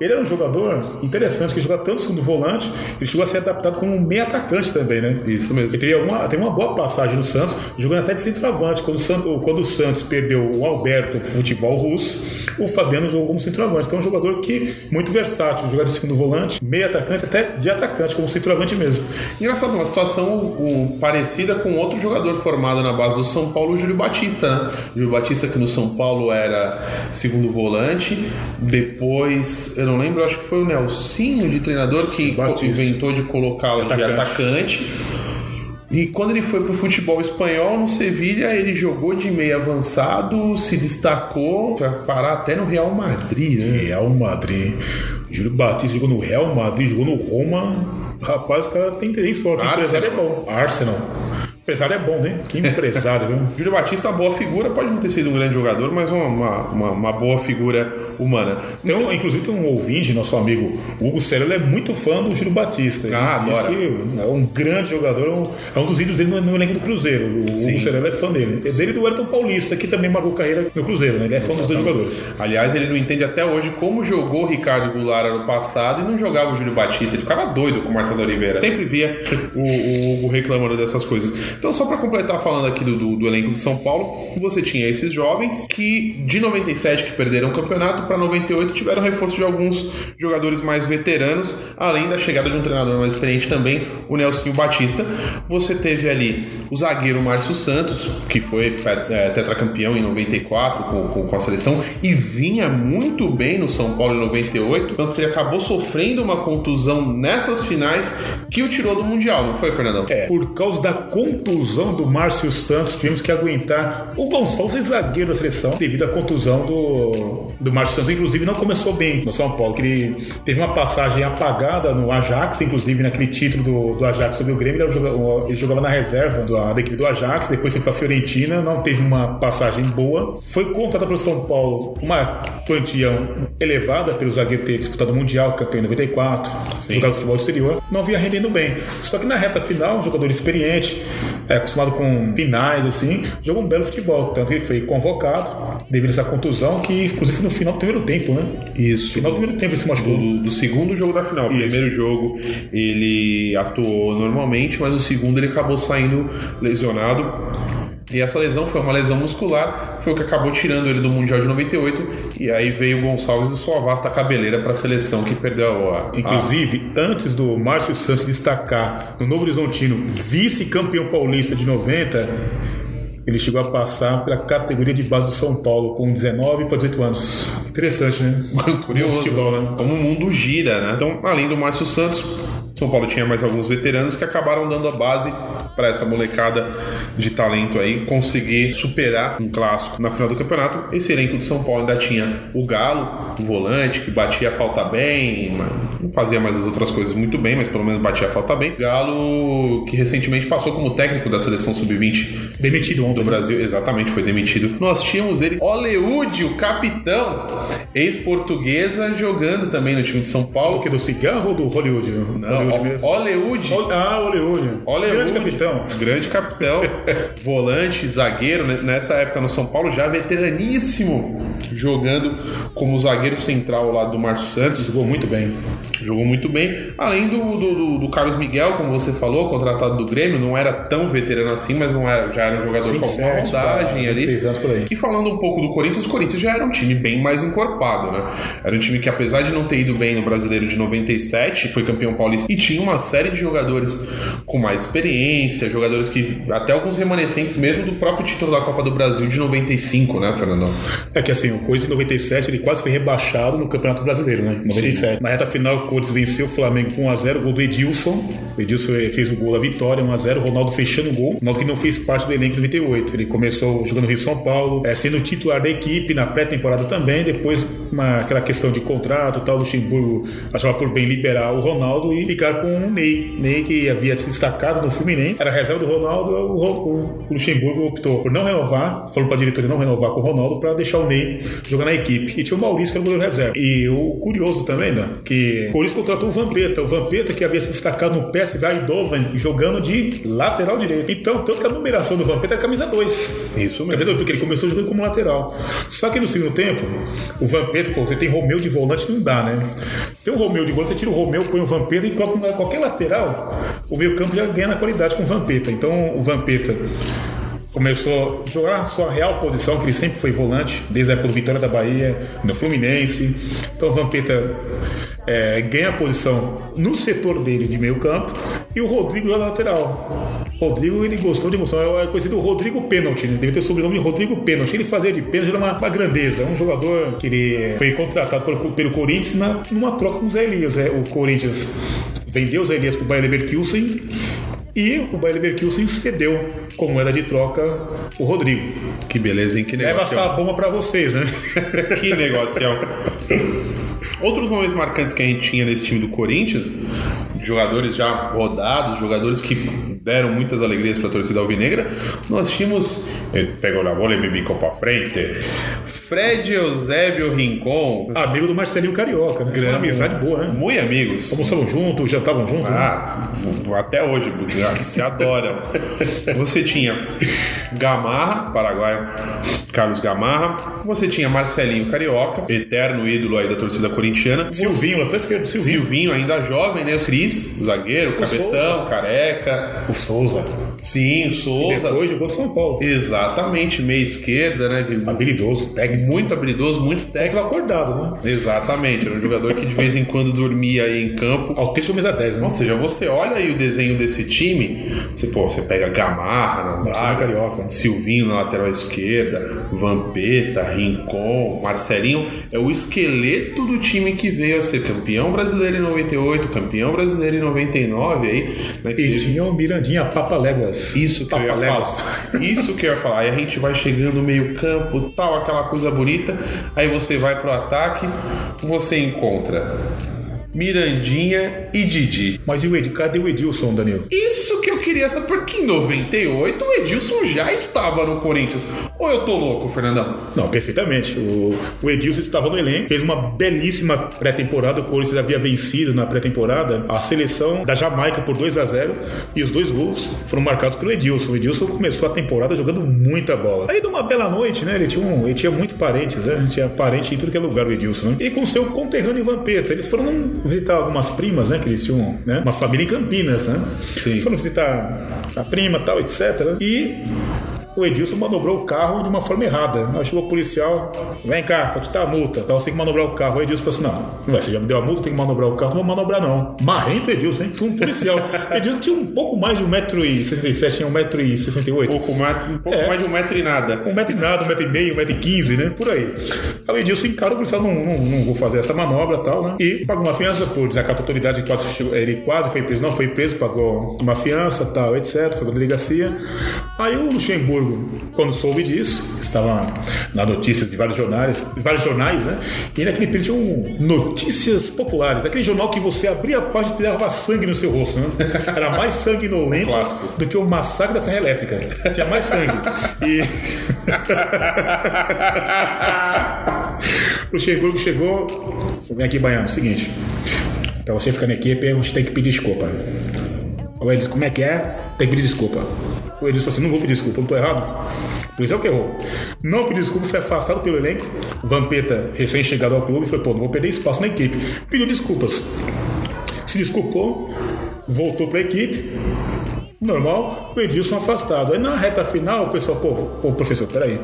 Ele era um jogador interessante, que jogava tanto segundo volante, ele chegou a ser adaptado como um meio atacante também, né? Isso mesmo. Ele teve, alguma, teve uma boa passagem no Santos, jogando até de centroavante. Quando o, Santos, quando o Santos perdeu o Alberto pro futebol russo, o Fabiano jogou como centroavante. Então é um jogador que muito versátil, jogar de segundo volante, meio atacante, até de atacante, como centroavante mesmo. Engraçado, uma situação um, parecida com outro jogador formado na base do São Paulo, o Júlio Batista, né? Júlio Batista que no São Paulo era segundo volante, depois, eu não lembro, acho que foi o Nelsinho de treinador que inventou de colocá-lo de Atacante. atacante. E quando ele foi pro futebol espanhol no Sevilha, ele jogou de meio avançado, se destacou, vai parar até no Real Madrid, né? Real Madrid. Júlio Batista jogou no Real Madrid, jogou no Roma. Rapaz, o cara tem, tem sorte. O Arsenal. empresário é bom. Arsenal. O empresário é bom, né? Que empresário, viu? <laughs> Júlio Batista, uma boa figura, pode não ter sido um grande jogador, mas uma, uma- uma boa figura humana. Tem um- inclusive tem um ouvinte, nosso amigo Hugo Célio, ele é muito fã do Júlio Batista. Ah, diz que é um grande jogador, é um, é um dos ídolos dele no, no elenco do Cruzeiro. O Sim. Hugo Célio é fã dele. É dele do Ayrton Paulista, que também marcou carreira no Cruzeiro, né? Ele é fã dos dois jogadores. Aliás, ele não entende até hoje como jogou o Ricardo Goulart ano passado e não jogava o Júlio Batista. Ele ficava doido com o Marcelo Oliveira. Sempre via o, o Hugo reclamando dessas coisas. Então, só para completar falando aqui do, do, do elenco de São Paulo, você tinha esses jovens que de 97 que perderam o campeonato para 98 tiveram reforço de alguns jogadores mais veteranos, além da chegada de um treinador mais experiente também, o Nelsinho Batista. Você teve ali o zagueiro Márcio Santos, que foi é, tetracampeão em 94 com, com, com a seleção e vinha muito bem no São Paulo em 98, tanto que ele acabou sofrendo uma contusão nessas finais que o tirou do Mundial, não foi, Fernandão? É, por causa da contusão do Márcio Santos, tivemos que aguentar o Gonçalves, zagueiro da seleção, devido à contusão do, do Márcio Santos. Inclusive, não começou bem no São Paulo, que ele teve uma passagem apagada no Ajax, inclusive naquele título do, do Ajax sobre o Grêmio, ele jogava, ele jogava na reserva da, da equipe do Ajax, depois foi para Fiorentina, não teve uma passagem boa. Foi contratado pelo São Paulo uma quantia elevada pelo zagueiro ter disputado o Mundial, campeão em 94, jogado futebol exterior, não vinha rendendo bem. Só que na reta final, um jogador experiente, é, acostumado com finais, assim, jogou um belo futebol. Tanto que ele foi convocado devido a essa contusão, que inclusive foi no final do primeiro tempo, né? Isso. Final do primeiro tempo ele se machucou. do, do segundo jogo da final. O Isso. primeiro jogo ele atuou normalmente, mas no segundo ele acabou saindo lesionado. E essa lesão foi uma lesão muscular, foi o que acabou tirando ele do Mundial de 98. E aí veio o Gonçalves e sua vasta cabeleira para a seleção que perdeu a. Inclusive, antes do Márcio Santos destacar no Novo Horizontino, vice-campeão paulista de 90, ele chegou a passar pela categoria de base do São Paulo com 19 para 18 anos. Interessante, né? <laughs> curioso futebol, né? como o mundo gira, né? Então, além do Márcio Santos, São Paulo tinha mais alguns veteranos que acabaram dando a base para essa molecada de talento aí conseguir superar um clássico na final do campeonato. Esse elenco de São Paulo ainda tinha o Galo, o volante, que batia a falta bem, não fazia mais as outras coisas muito bem, mas pelo menos batia a falta bem. Galo, que recentemente passou como técnico da seleção sub-20 Demitido ontem. do Brasil, exatamente, foi demitido. Nós tínhamos ele, Oleúde, o capitão, ex-portuguesa, jogando também no time de São Paulo. O que, do cigarro ou do Hollywood? Não, Hollywood mesmo. Ol- Ah, Hollywood. Oleúde, Grande capitão. Grande capitão, <laughs> volante, zagueiro, né? nessa época no São Paulo, já veteraníssimo, jogando como zagueiro central ao lado do Márcio Santos. Jogou muito bem. Jogou muito bem. Além do, do, do- Carlos Miguel, como você falou, contratado do Grêmio, não era tão veterano assim, mas não era, já era um jogador com alguma 27 rodagem pra ali. 26 anos por aí. E falando um pouco do Corinthians, o Corinthians já era um time bem mais encorpado, né? Era um time que, apesar de não ter ido bem no Brasileiro de 97, foi campeão paulista e tinha uma série de jogadores com mais experiência, jogadores que, até alguns remanescentes mesmo do próprio título da Copa do Brasil de 95, né, Fernandão? É que assim, o Corinthians em 97 ele quase foi rebaixado no Campeonato Brasileiro, né? 97. Na reta final, o Corinthians venceu o Flamengo com 1x0, gol do Edilson. O Edilson eh, fez o gol da vitória, 1x0. O Ronaldo fechando o gol. Ronaldo que não fez parte do elenco de 98. Ele começou jogando no Rio São Paulo, eh, sendo titular da equipe na pré-temporada também. Depois uma, aquela questão de contrato tal, o Luxemburgo achava por bem liberar o Ronaldo e ficar com o Ney. Ney que havia se destacado no Fluminense, era reserva do Ronaldo, o, o, o Luxemburgo optou por não renovar, falou pra diretoria não renovar com o Ronaldo para deixar o Ney jogar na equipe. E tinha o Maurício, que era o goleiro reserva. E o curioso também, né? Que o Corinthians contratou o Vampeta, o Vampeta que havia se destacado no PSV Eindhoven, jogando de lateral direito. Então, tanto que a numeração do Vampeta é camisa 2. Isso mesmo. Camisa 2, porque ele começou jogando como lateral. Só que no segundo tempo, o Vampeta, pô, você tem Romeu de volante, não dá, né? Tem o Romeu de volante, você tira o Romeu, põe o Vampeta e qualquer, qualquer lateral, o meio campo já ganha na qualidade com o Vampeta. Então, o Vampeta começou a jogar sua real posição, que ele sempre foi volante, desde a época do Vitória da Bahia, no Fluminense. Então o Vampeta é, ganha a posição no setor dele de meio campo e o Rodrigo na lateral. Rodrigo, ele gostou de emoção, é conhecido Rodrigo Pênalti, né? deve ter o sobrenome de Rodrigo Pênalti. Ele fazia de pênalti, era uma, uma grandeza, um jogador que ele foi contratado pelo, pelo Corinthians na, numa troca com o Zé Elias. É, o Corinthians vendeu o Zé Elias para o Bayer Leverkusen e o Bayer Leverkusen cedeu como moeda de troca o Rodrigo. Que beleza, hein? Que Leva negócio. essa bomba pra vocês, né? <laughs> Que negócio. Outros momentos marcantes que a gente tinha nesse time do Corinthians, jogadores já rodados, jogadores que deram muitas alegrias para a torcida alvinegra, nós tínhamos. eh, Pegou na bola e me bicou pra frente. Fred Eusébio Rincon. Amigo do Marcelinho Carioca, né? Uma amizade boa, né? Muito amigos. Almoçavam juntos, jantavam juntos. né? Ah, até hoje, <laughs> se adora. Você tinha Gamarra, paraguaio, Carlos Gamarra. Você tinha Marcelinho Carioca, eterno ídolo aí da torcida corintiana. Silvinho, lateral esquerdo, Silvinho. Silvinho, ainda jovem, né? O Cris, o zagueiro, cabeção, Souza. careca. O Souza. Sim, Souza. Depois jogou no São Paulo. Exatamente, meia esquerda, né? Habilidoso, técnico. Muito habilidoso, muito técnico. Acordado, né? Exatamente, era um jogador que de vez em quando dormia aí em campo. Autêntico mesa 10, né? Ou seja, você olha aí o desenho desse time, você, pô, você pega Gamarra na zaga, Carioca. Silvinho na lateral esquerda, Vampeta, Rincon, Marcelinho, é o esqueleto do time que veio a ser campeão brasileiro em 98, campeão brasileiro em 99 aí, né, E tinha o Mirandinha Papaléguas. isso que eu ia falar. <laughs> Isso que eu ia falar. Aí a gente vai chegando no meio campo, tal, aquela coisa bonita. Aí você vai pro ataque, você encontra Mirandinha e Didi. Mas e o Ed? Cadê o Edilson, Danilo? Isso que eu queria saber, porque em 98 o Edilson já estava no Corinthians. Ou eu tô louco, Fernandão? Não, perfeitamente. O, o Edilson estava no elenco, fez uma belíssima pré-temporada. O Corinthians havia vencido na pré-temporada a seleção da Jamaica por 2 a 0 e os dois gols foram marcados pelo Edilson. O Edilson começou a temporada jogando muita bola. Aí, de uma bela noite, né? Ele tinha, um, ele tinha muito parentes, né? Ele tinha parente em tudo que é lugar, o Edilson, né? E com seu conterrâneo Vampeta. Eles foram visitar algumas primas, né? Que eles tinham né? uma família em Campinas, né? Sim. Foram visitar a prima tal, etc. né? E o Edilson manobrou o carro de uma forma errada. Aí chegou o policial, vem cá, vou te dar a multa. Então você tem que manobrar o carro. O Edilson falou assim: não, você já me deu a multa, tem que manobrar o carro, não vou manobrar não. Marrento Edilson, hein? Foi um policial. Edilson tinha um pouco mais de 1,67m, tinha 1,68m. Pouco mais, um pouco É. mais de um metro e nada. Um metro e nada, um metro e meio, um metro e quinze, né? Por aí. Aí o Edilson encara o policial, não, não, não vou fazer essa manobra e tal, né? E pagou uma fiança por desacato à autoridade, quase, ele quase foi preso, não foi preso, pagou uma fiança tal, etc. Foi pra delegacia. Aí o Luxemburgo, quando soube disso, estava na notícia de vários jornais, vários jornais, né? E naquele período tinha um Notícias Populares, aquele jornal que você abria a página e tirava sangue no seu rosto, né? <laughs> Era mais sanguinolento Clássico. do que o massacre da Serra Elétrica. Tinha mais sangue. E. <laughs> o Luxemburgo chegou. Vem aqui, Baiano. Seguinte. Pra você ficar na equipe, a gente tem que pedir desculpa. O Edson, como é que é? Tem que pedir desculpa. O falou assim: não vou pedir desculpa, não tô errado. Por isso é o que errou. Não pediu desculpa, foi afastado pelo elenco. Vampeta, recém-chegado ao clube, falou: pô, não vou perder espaço na equipe. Pediu desculpas. Se desculpou, voltou pra equipe. Normal, o Edilson afastado. Aí na reta final, o pessoal, pô, pô professor, peraí.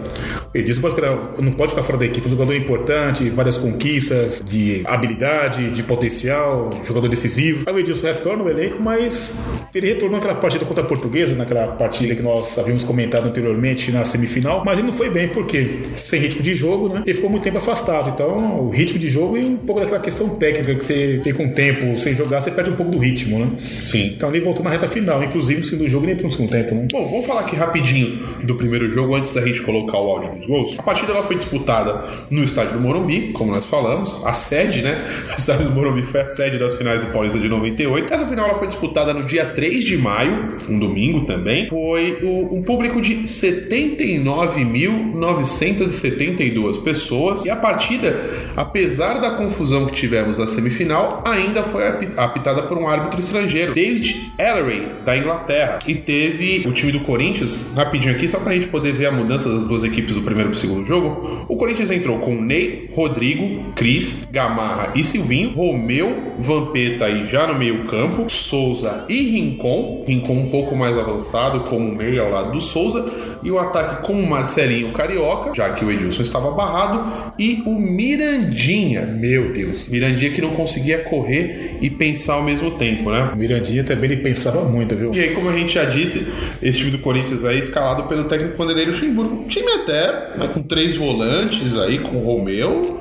O Edilson pode ficar- não pode ficar fora da equipe, um jogador importante, várias conquistas de habilidade, de potencial, jogador decisivo. Aí o Edilson retorna ao elenco, mas ele retornou naquela partida contra a Portuguesa, naquela partida que nós havíamos comentado anteriormente na semifinal, mas ele não foi bem, porque sem ritmo de jogo, né? Ele ficou muito tempo afastado. Então, o ritmo de jogo e um pouco daquela questão técnica que você fica um tempo sem jogar, você perde um pouco do ritmo, né? Sim. Então ele voltou na reta final. Inclusive, segundo jogo nem entrou no segundo tempo, né? Bom, vamos falar aqui rapidinho do primeiro jogo antes da gente colocar o áudio dos gols. A partida ela foi disputada no estádio do Morumbi, como nós falamos, a sede, né? <laughs> O estádio do Morumbi foi a sede das finais do Paulista de 98. Essa final ela foi disputada no dia 3 de maio, um domingo também. Foi um público de 79.972 pessoas. E a partida, apesar da confusão que tivemos na semifinal, ainda foi api- apitada por um árbitro estrangeiro, David Ellery, da Inglaterra. E teve o time do Corinthians, rapidinho aqui, só pra gente poder ver a mudança das duas equipes do primeiro pro segundo jogo. O Corinthians entrou com Ney, Rodrigo, Cris, Gamarra e Silvinho, Romeu, Vampeta aí já no meio-campo, Souza e Rincon, Rincon um pouco mais avançado, como meia ao lado do Souza, e o ataque com o Marcelinho Carioca, já que o Edilson estava barrado, e o Mirandinha. Meu Deus. Mirandinha que não conseguia correr e pensar ao mesmo tempo, né? O Mirandinha também ele pensava muito, viu? E aí, como a gente já disse, esse time do Corinthians aí escalado pelo técnico Vanderlei Luxemburgo. Um time até né, com três volantes aí, com o Romeu.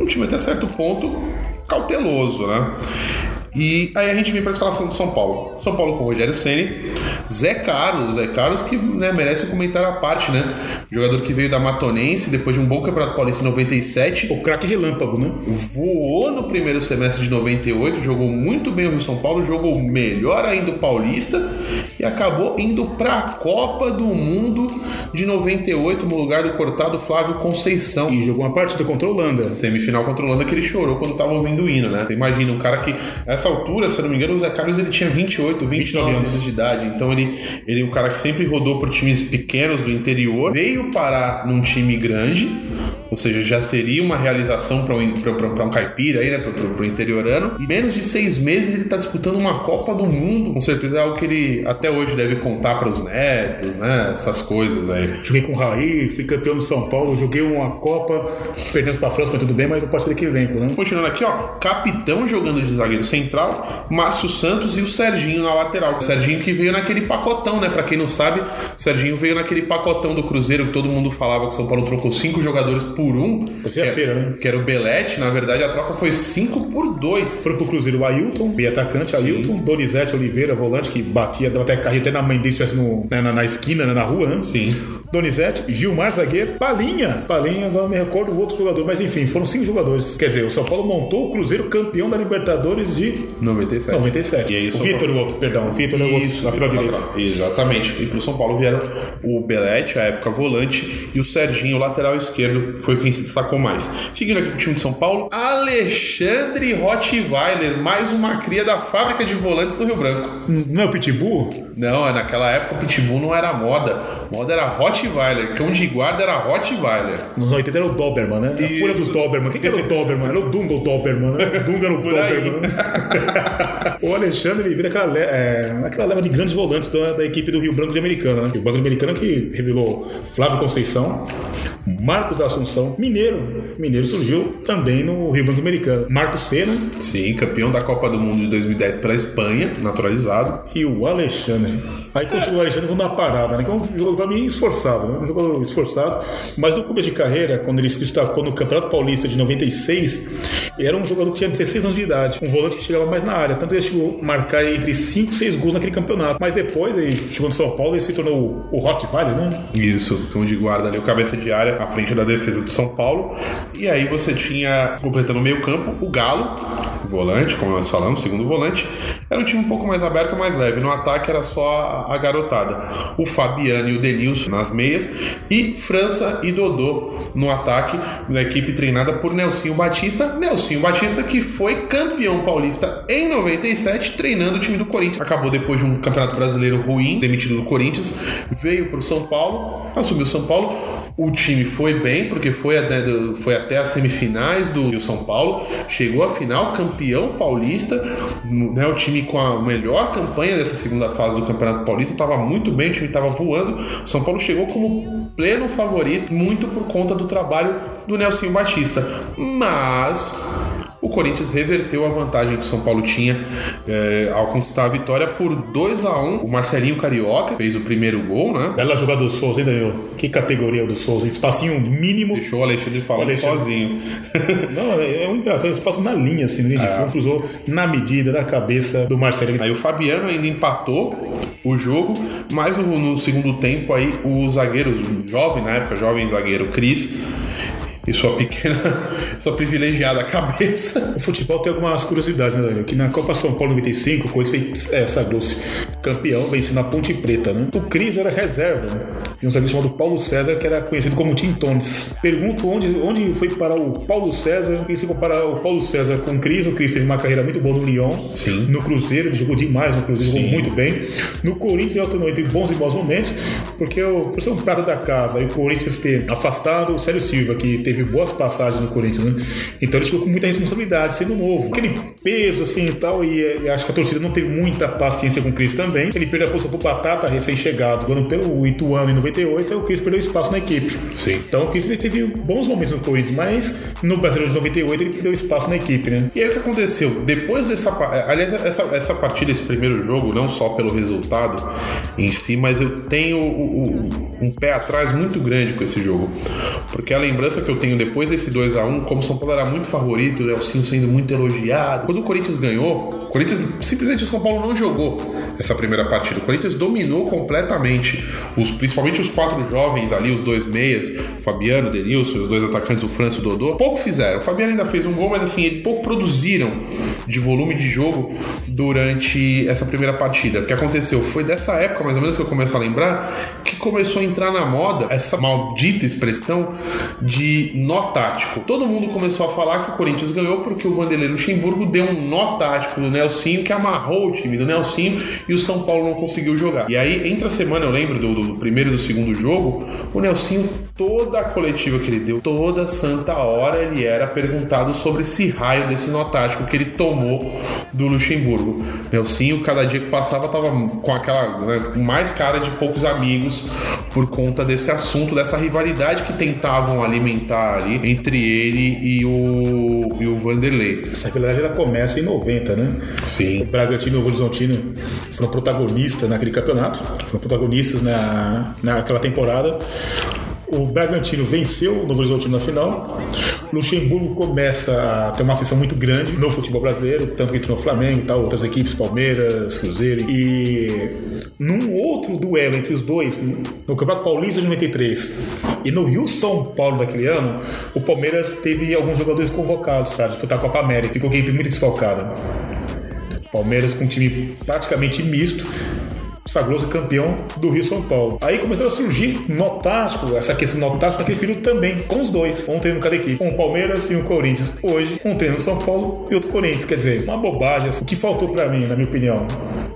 Um time até certo ponto cauteloso, né? E aí a gente vem para a escalação do São Paulo. São Paulo com Rogério Ceni, Zé Carlos, Zé Carlos que né, merece um comentário à parte, né? Jogador que veio da Matonense depois de um bom campeonato paulista em 97, O craque relâmpago, né? voou no primeiro semestre de 98, jogou muito bem o São Paulo, jogou melhor ainda o Paulista e acabou indo para a Copa do Mundo de 98 no lugar do cortado Flávio Conceição. E jogou uma partida contra a Holanda. Semifinal contra o Holanda que ele chorou quando tava ouvindo o hino, né? Você imagina, um cara que, nessa altura, se eu não me engano, o Zé Carlos ele tinha 28, 29 anos anos de idade. Então ele, ele é um cara que sempre rodou por times pequenos do interior, veio parar num time grande, ou seja, já seria uma realização para um, pra- pra- pra um caipira aí, né? Pro, pro interiorano. E menos de seis meses ele tá disputando uma Copa do Mundo. Com certeza é algo que ele até hoje deve contar para os netos, né? Essas coisas aí. Joguei com o Raí, fui campeão do São Paulo, joguei uma Copa, perdemos pra França, mas tudo bem, mas eu posso daquele elenco, né? Continuando aqui, ó, capitão jogando de zagueiro central, Márcio Santos e o Serginho na lateral. O Serginho que veio naquele pacotão, né? Pra quem não sabe, o Serginho veio naquele pacotão do Cruzeiro que todo mundo falava que o São Paulo trocou cinco jogadores por um. Parecia que, é- feira, né? Que era o Belete. Na verdade, a troca foi cinco por dois. Foram pro Cruzeiro o Ailton, meio atacante, Ailton, Donizete Oliveira, volante, que batia, dava até carrinho até na mãe dele, estivesse no- né, na, na esquina, né, na rua, né? Sim. Donizete, Gilmar Zagueiro, Palinha. Palinha, agora não me recordo o outro jogador, mas enfim, foram cinco jogadores. Quer dizer, o São Paulo montou o Cruzeiro campeão da Libertadores de 97. 97. E aí, o Vitor, o outro, perdão, o Vitor é o outro, lateral direito. Exatamente. E pro São Paulo vieram o Belete, a época volante, e o Serginho, o lateral esquerdo, foi quem se destacou mais. Seguindo aqui o time de São Paulo, Alexandre Rottweiler, mais uma cria da fábrica de volantes do Rio Branco. Não é o Pitbull? Não, naquela época o Pitbull não era moda. Moda era Rottweiler. Cão de guarda era Rottweiler. Nos 80 era o Doberman, né? A Isso. fúria dos Doberman. Quem que era o Doberman? Era o Dunga, o Doberman, né? O <laughs> Dunga era o. Doberman. o Alexandre, ele vira aquela, é, aquela leva de grandes volantes da, da equipe do Rio Branco de Americana, né? O Banco de Americana que revelou Flávio Conceição, Marcos Assunção, Mineiro. Mineiro surgiu também no Rio Branco de Americana. Marcos Senna Sim, campeão da Copa do Mundo de 2010 pela Espanha, naturalizado. e o Alexandre. Aí continua o Alexandre vamos dar uma parada, né? Que é um jogador pra mim esforçado, né? Um jogador esforçado. Mas no começo de carreira, quando ele se destacou no Campeonato Paulista de 96, ele era um jogador que tinha 16 anos de idade. Um volante que chegava mais na área. Tanto que ele chegou a marcar entre 5 e 6 gols naquele campeonato. Mas depois, ele chegou no São Paulo e se tornou o, Rottweiler, né? Isso, cão de guarda ali, o cabeça de área, à frente da defesa do São Paulo. E aí você tinha, completando o meio-campo, o Galo, volante, como nós falamos, segundo volante. Era um time um pouco mais aberto, mais leve. No ataque era só a, garotada. O Fabiano e o Denilson nas meias. E França e Dodô no ataque, na equipe treinada por Nelsinho Batista. Nelsinho Batista que foi campeão paulista em 97, treinando o time do Corinthians. Acabou depois de um campeonato brasileiro ruim, demitido do Corinthians, veio para o São Paulo, assumiu São Paulo. O time foi bem, porque foi até, foi até as semifinais do Rio São Paulo, chegou à final, campeão paulista, né, o time com a melhor campanha dessa segunda fase do Campeonato Paulista, estava muito bem, o time estava voando. O São Paulo chegou como pleno favorito, muito por conta do trabalho do Nelson Batista. Mas o Corinthians reverteu a vantagem que o São Paulo tinha é, ao conquistar a vitória por 2 a 1 O Marcelinho Carioca fez o primeiro gol, né? Bela jogada do Souza, hein, Danilo? Que categoria do Souza? Espacinho mínimo. Deixou o Alexandre falando Alexandre. sozinho. <laughs> Não, é, é um engraçado. Espaço na linha, assim, linha de fundo. Cruzou na medida da cabeça do Marcelo. Aí o Fabiano ainda empatou o jogo, mas no, no segundo tempo aí o zagueiro, jovem na época, jovem zagueiro Cris, e sua pequena, <laughs> sua privilegiada cabeça. O futebol tem algumas curiosidades, né, Danilo? Que na Copa São Paulo 95, o Corinthians fez, é, sagrou-se campeão, vencendo a Ponte Preta, né? O Cris era reserva de um zagueiro chamado Paulo César, que era conhecido como Tim Tones. Pergunto onde, onde foi parar o Paulo César, e se comparar o Paulo César com o Cris, o Cris teve uma carreira muito boa no Lyon, Sim. no Cruzeiro, ele jogou demais no Cruzeiro, jogou Sim. muito bem. No Corinthians, ele alternou entre bons e maus momentos, porque o, por ser um prata da casa, e o Corinthians ter afastado o Célio Silva, que teve boas passagens no Corinthians, né? Então ele ficou com muita responsabilidade, sendo novo. Aquele peso assim e tal, e, e acho que a torcida não teve muita paciência com o Cris também. Ele perdeu a posição pro Batata, recém-chegado, jogando pelo Ituano em 98, aí o Cris perdeu espaço na equipe. Sim. Então o Cris ele teve bons momentos no Corinthians, mas no Brasileiro de 98 ele perdeu espaço na equipe, né? E aí o que aconteceu? Depois dessa. pa- Aliás, essa, essa partida, esse primeiro jogo, não só pelo resultado em si, mas eu tenho um pé atrás muito grande com esse jogo. Porque a lembrança que eu tenho depois desse 2 a 1 como o São Paulo era muito favorito, o Nelsinho sendo muito elogiado. Quando o Corinthians ganhou, o Corinthians simplesmente o São Paulo não jogou essa primeira partida. O Corinthians dominou completamente, os, principalmente os quatro jovens ali, os dois meias, o Fabiano, o Denilson, os dois atacantes, o França e o Dodô. Pouco fizeram. O Fabiano ainda fez um gol, mas assim, eles pouco produziram de volume de jogo durante essa primeira partida. O que aconteceu? Foi dessa época, mais ou menos, que eu começo a lembrar, que começou a entrar na moda essa maldita expressão de nó tático. Todo mundo começou a falar que o Corinthians ganhou porque o Vanderlei Luxemburgo deu um nó tático no Nelsinho que amarrou o time do Nelsinho e o São Paulo não conseguiu jogar. E aí, entre a semana, eu lembro do, do primeiro do segundo jogo, o Nelsinho, toda a coletiva que ele deu, toda santa hora, ele era perguntado sobre esse raio desse nó tático que ele tomou do Luxemburgo. Nelsinho, cada dia que passava, tava com aquela né, mais cara de poucos amigos por conta desse assunto, dessa rivalidade que tentavam alimentar ali entre ele e o, e o Vanderlei. Essa rivalidade ela começa em 90, né? Sim. O Bragantino e o Horizontino foram protagonistas naquele campeonato, foram protagonistas na, naquela temporada. O Bragantino venceu o Novo Horizontino na final. Luxemburgo começa a ter uma ascensão muito grande no futebol brasileiro, tanto que entrou no Flamengo e tal, outras equipes, Palmeiras, Cruzeiro. E num outro duelo entre os dois, no Campeonato Paulista de 93 e no Rio São Paulo daquele ano, o Palmeiras teve alguns jogadores convocados para disputar a Copa América. Ficou uma equipe muito desfalcada. Palmeiras com um time praticamente misto, sagrou-se campeão do Rio São Paulo. Aí começaram a surgir nó tático, essa questão nó tático naquele período também, com os dois, um treino cada equipe, com o Palmeiras e o Corinthians. Hoje, um treino no São Paulo e outro Corinthians. Quer dizer, uma bobagem. O que faltou pra mim, na minha opinião,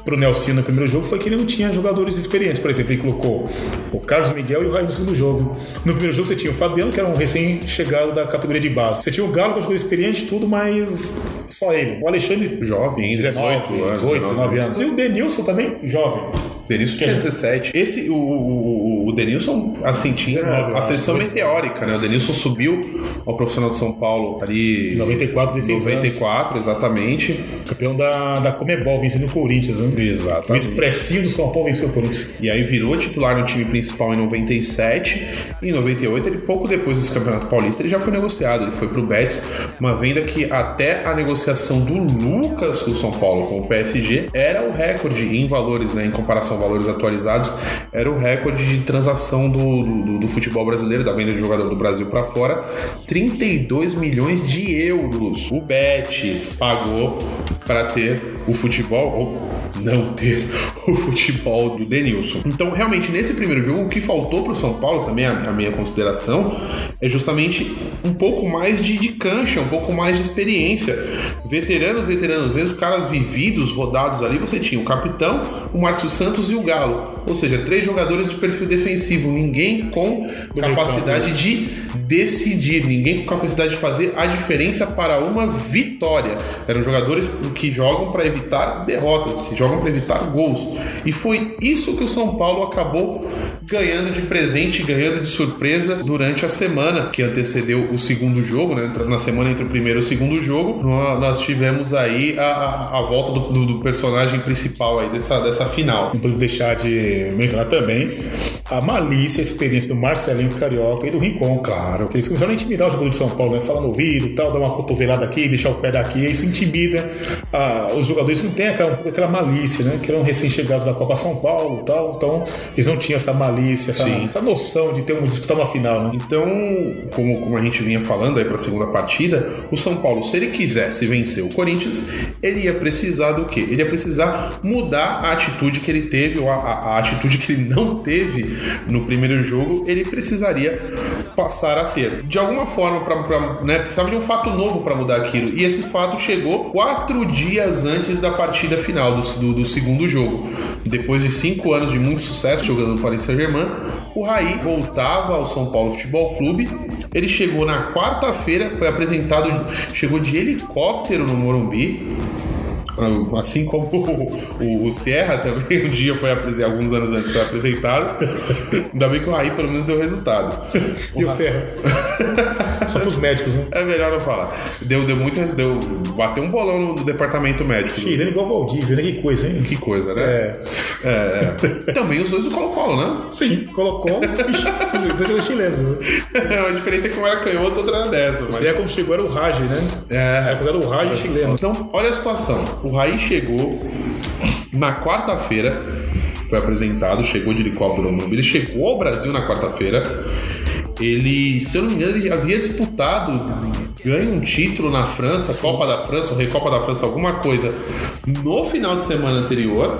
pro Nelson no primeiro jogo foi que ele não tinha jogadores experientes. Por exemplo, ele colocou o Carlos Miguel e o Raio no segundo jogo. No primeiro jogo você tinha o Fabiano, que era um recém-chegado da categoria de base. Você tinha o Galo, que era um jogador experiente, tudo, mas só ele. O Alexandre, Jovem, ainda, 19, 18 anos, 18, 19 19 anos. E o Denilson também, jovem. you Denilson tinha 17. Esse, o, o, o Denilson, assim, tinha 19, a sessão acho. meteórica, né? O Denilson subiu ao profissional de São Paulo ali. 94, 16 94, exatamente. Campeão da, da Comebol, vencendo o Corinthians, né? Exatamente. O expressinho do São Paulo venceu o Corinthians. E aí virou titular no time principal em 97. E em 98, ele, pouco depois desse campeonato paulista, ele já foi negociado. Ele foi pro Betis, uma venda que até a negociação do Lucas do São Paulo com o PSG era o recorde em valores, né? Em comparação a valores atualizados, era o recorde de transação do, do, do futebol brasileiro, da venda de jogador do Brasil para fora. 32 milhões de euros. O Betis pagou para ter o futebol, não ter o futebol do Denilson. Então, realmente, nesse primeiro jogo, o que faltou para o São Paulo, também a, a minha consideração, é justamente um pouco mais de, de cancha, um pouco mais de experiência. Veteranos, veteranos mesmo, caras vividos, rodados ali, você tinha o capitão, o Márcio Santos e o Galo. Ou seja, três jogadores de perfil defensivo, ninguém com capacidade de decidir, ninguém com capacidade de fazer a diferença para uma vitória. Eram jogadores que jogam para evitar derrotas, que jogam para evitar gols. E foi isso que o São Paulo acabou ganhando de presente, ganhando de surpresa durante a semana que antecedeu o segundo jogo, né? Na semana entre o primeiro e o segundo jogo, nós tivemos aí a, a, a volta do, do, do, personagem principal aí dessa, dessa final. Não podemos deixar de mencionar também a malícia, a experiência do Marcelinho Carioca e do Rincon, claro. Eles começaram a intimidar o jogador de São Paulo, né? Falar no ouvido tal, dar uma cotovelada aqui, deixar o pé daqui, isso intimida ah, os jogadores não tem aquela, aquela malícia, né? Que eram recém-chegados da Copa São Paulo tal, então eles não tinham essa malícia, essa, essa noção de ter um, disputar uma final. Né? Então, como, como a gente vinha falando aí para a segunda partida, o São Paulo, se ele quisesse vencer o Corinthians, ele ia precisar do quê? Ele ia precisar mudar a atitude que ele teve, ou a, a, a atitude que ele <laughs> não teve no primeiro jogo, ele precisaria passar a ter. De alguma forma, pra, pra né, precisava de um fato novo para mudar aquilo. E esse fato chegou quatro dias antes da partida final do, do, do segundo jogo. Depois de cinco anos de muito sucesso jogando no Paris Saint-Germain, o Raí voltava ao São Paulo Futebol Clube. Ele chegou na quarta-feira, foi apresentado, chegou de helicóptero no Morumbi Assim como o, o, Sierra também <laughs> um dia foi apresentado, alguns anos antes foi apresentado. Ainda bem que o Raí pelo menos deu resultado. O e o Serra? Só pros médicos, né? É melhor não falar. Deu, deu muito. Deu, bateu um bolão no departamento médico. Chileno igual Valdívia, né? Que coisa, hein? Que coisa, né? É. é, é. Também os dois do Colo-Colo, né? Sim, Colo-Colo e os dois chilenos, né? <laughs> a diferença é que um era canhoto, outro era dessa. Mas... Zé, como chegou, era o Raj, né? É. Era o Raj chileno. Então, olha a situação. O Raí chegou na quarta-feira, foi apresentado, chegou de helicóptero no Ele chegou ao Brasil na quarta-feira. Ele, se eu não me engano, ele havia disputado, ganho um título na França, Sim. Copa da França, ou Recopa da França, alguma coisa, no final de semana anterior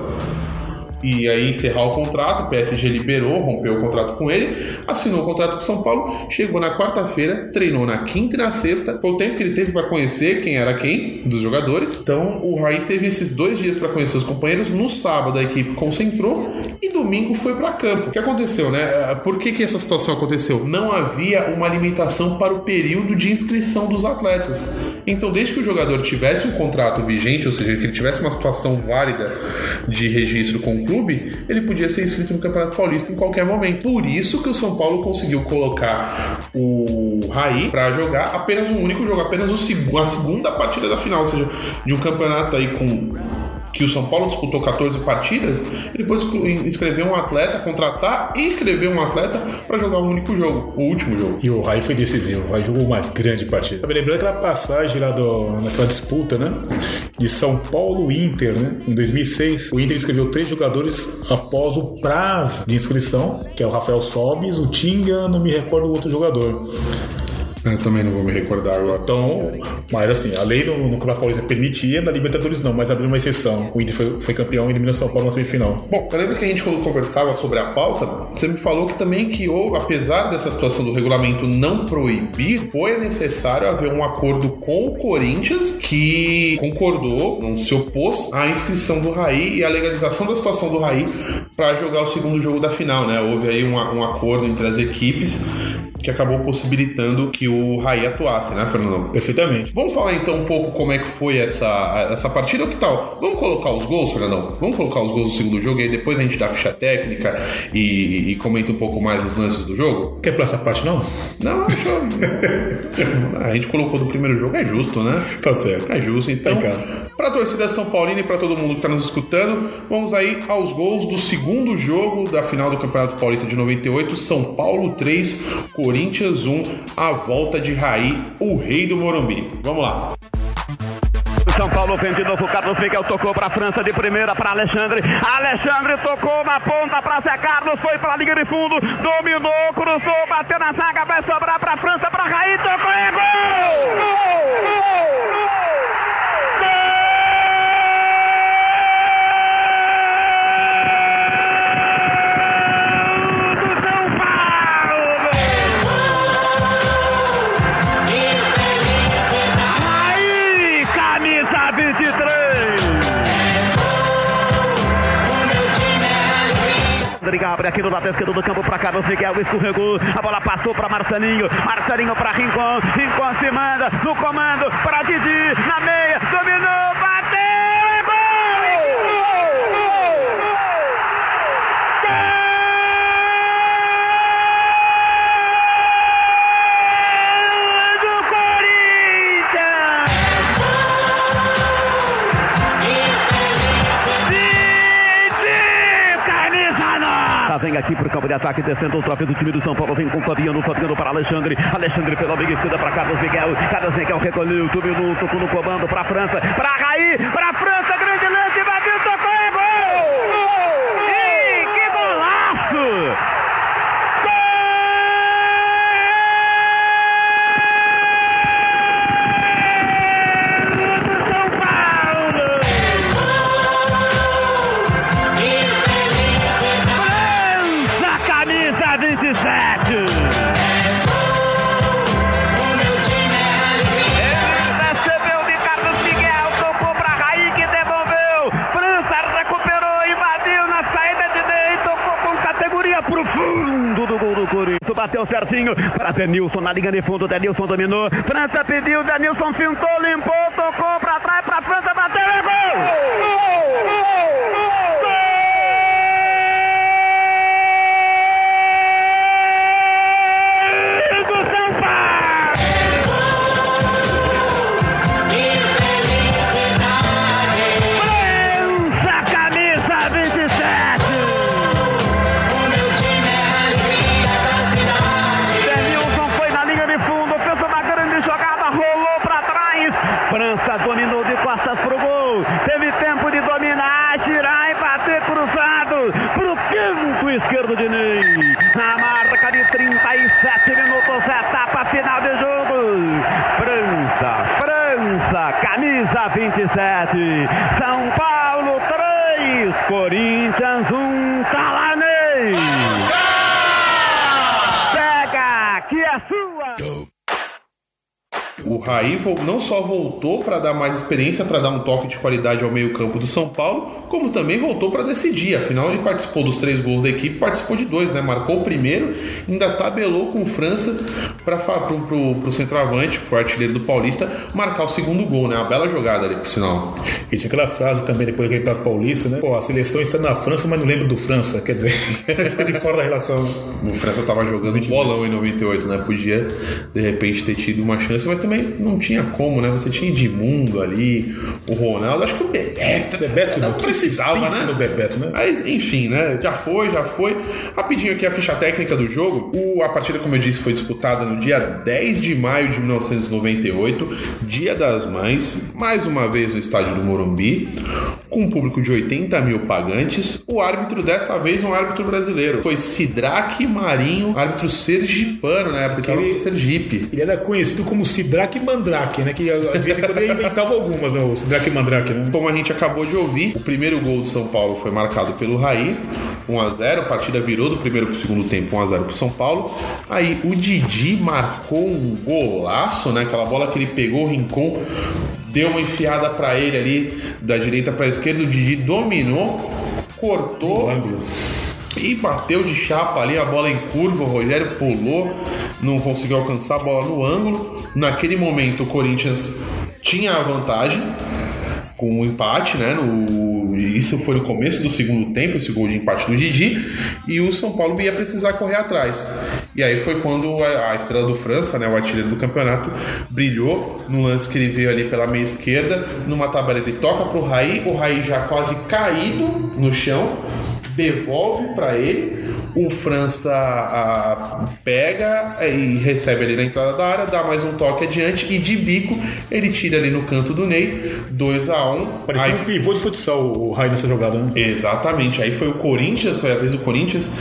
e aí encerrar o contrato. O PSG liberou, rompeu o contrato com ele, assinou o contrato com o São Paulo, chegou na quarta-feira, treinou na quinta e na sexta. Foi o tempo que ele teve para conhecer quem era quem dos jogadores. Então o Raí teve esses dois dias para conhecer os companheiros. No sábado a equipe concentrou e domingo foi para campo. O que aconteceu, né? Por que, que essa situação aconteceu? Não havia uma limitação para o período de inscrição dos atletas. Então, desde que o jogador tivesse um contrato vigente, ou seja, que ele tivesse uma situação válida de registro com o clube, clube, ele podia ser inscrito no Campeonato Paulista em qualquer momento. Por isso que o São Paulo conseguiu colocar o Raí para jogar apenas um único jogo, apenas o, a segunda partida da final, ou seja, de um campeonato aí com que o São Paulo disputou 14 partidas, ele pôde inscrever um atleta, contratar e inscrever um atleta para jogar um único jogo, o último jogo. E o Rai foi decisivo, o Rai jogou uma grande partida. Eu me lembrando aquela passagem lá do, naquela disputa, né? De São Paulo Inter, né? Em 2006, o Inter escreveu três jogadores após o prazo de inscrição, que é o Rafael Sobis, o Tinga, não me recordo o outro jogador. Eu também não vou me recordar agora. Então, mas assim, a lei no, no Campeonato Paulista permitia, na Libertadores não, mas abriu uma exceção. O Inter foi, foi campeão e eliminou São Paulo na semifinal. Bom, eu lembro que a gente, quando conversava sobre a pauta, você me falou que também que, houve, apesar dessa situação do regulamento não proibir, foi necessário haver um acordo com o Corinthians que concordou, não se opôs à inscrição do Raí e à legalização da situação do Raí para jogar o segundo jogo da final, né? Houve aí um, um acordo entre as equipes que acabou possibilitando que o Raí atuasse, né, Fernando? Perfeitamente. Vamos falar então um pouco como é que foi essa, essa partida. O que tal? Vamos colocar os gols, Fernandão? Vamos colocar os gols do segundo jogo e aí depois a gente dá a ficha técnica e, e comenta um pouco mais os lances do jogo? Quer pra essa parte não? Não, acho. <laughs> a gente colocou do primeiro jogo, é justo, né? Tá certo. É justo. Então, para a torcida São Paulina e para todo mundo que está nos escutando, vamos aí aos gols do segundo jogo da final do Campeonato Paulista de 98, São Paulo 3, Corinthians Corinthians 1, a volta de Raí, o rei do Morumbi. Vamos lá. São Paulo vem de novo, Carlos Miguel tocou para França de primeira para Alexandre. Alexandre tocou na ponta para Zé Carlos, foi para a linha de fundo, dominou, cruzou, bateu na zaga, vai sobrar para França, para Raí, tocou e gol! Gol! Gol! Abre aqui no lado esquerdo do campo para Carlos Miguel, escorregou, a bola passou para Marcelinho, Marcelinho para Rincon, Rincon se manda no comando para Didi, na meia, vem aqui pro campo de ataque, descendo outra vez o time do São Paulo, vem com o Fabiano, Fabiano para Alexandre, Alexandre pela meia esquerda para Carlos Miguel, Carlos Miguel recolheu, subiu tocou no comando para França, para Raí, para França, grande lance, bateu, tocou, Bateu certinho para Denilson na linha de fundo. Denilson dominou. França pediu, Denilson fintou, limpou, tocou para trás, para França, bateu é gol! 27. São Paulo 3, Corinthians 1, tá lá Ney. Pega, que é sua. O Raí não só voltou para dar mais experiência, para dar um toque de qualidade ao meio-campo do São Paulo, como também voltou para decidir. Afinal, ele participou dos três gols da equipe, participou de dois, né? Marcou o primeiro, ainda tabelou com França para pro centroavante, que foi artilheiro do Paulista, marcar o segundo gol, né? Uma bela jogada ali, por sinal. E tinha aquela frase também depois daquele Prato Paulista, né? Pô, a seleção está na França, mas não lembro do França. Quer dizer, <laughs> fica de fora da relação. O França tava jogando um bolão em 98, né? Podia, de repente, ter tido uma chance, mas também não tinha como, né? Você tinha Edmundo ali, o Ronaldo, acho que o Bebeto. Bebeto, não né? precisava, né? no Bebeto, né? Mas, enfim, né? Já foi, já foi. Rapidinho aqui a ficha técnica do jogo. O, a partida, como eu disse, foi disputada no dia 10 de maio de 1998, Dia das Mães, mais uma vez no estádio do Morumbi, com um público de 80 mil pagantes. O árbitro, dessa vez, um árbitro brasileiro. Foi Sidraque Marinho, árbitro sergipano, na época, ele... Sergipe. Ele era conhecido como Sidraque Mandrake, né? Que de vez em quando ele inventava algumas, né? O Sidraque Mandrake, né? Como a gente acabou de ouvir, o primeiro gol do São Paulo foi marcado pelo Raí, 1 a 0 a partida virou do primeiro para o segundo tempo, 1 a 0 para o São Paulo. Aí o Didi marcou um golaço, né? Aquela bola que ele pegou, o Rincon deu uma enfiada para ele ali da direita para a esquerda, o Didi dominou, cortou e bateu de chapa ali, a bola em curva, o Rogério pulou, não conseguiu alcançar a bola no ângulo. Naquele momento o Corinthians tinha a vantagem com o empate, né? No, isso foi no começo do segundo tempo, esse gol de empate do Didi, e o São Paulo ia precisar correr atrás. E aí foi quando a, a estrela do França, né, o artilheiro do campeonato, brilhou no lance que ele veio ali pela meia esquerda, numa tabela ele toca pro Raí, o Raí já quase caído no chão, devolve para ele. O França a, pega e recebe ali na entrada da área, dá mais um toque adiante e de bico ele tira ali no canto do Ney, 2 a 1 Parecia Aí- um pivô de futsal o Rai nessa jogada, né? Exatamente, aí foi o Corinthians, foi a vez do Corinthians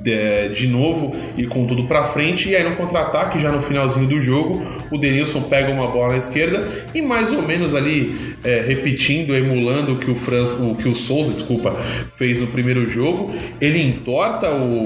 de, de novo e com tudo pra frente, e aí no contra-ataque, já no finalzinho do jogo, o Denilson pega uma bola na esquerda e mais ou menos ali é, repetindo, emulando o que o França, o que o Souza, desculpa, fez no primeiro jogo, ele entorta o,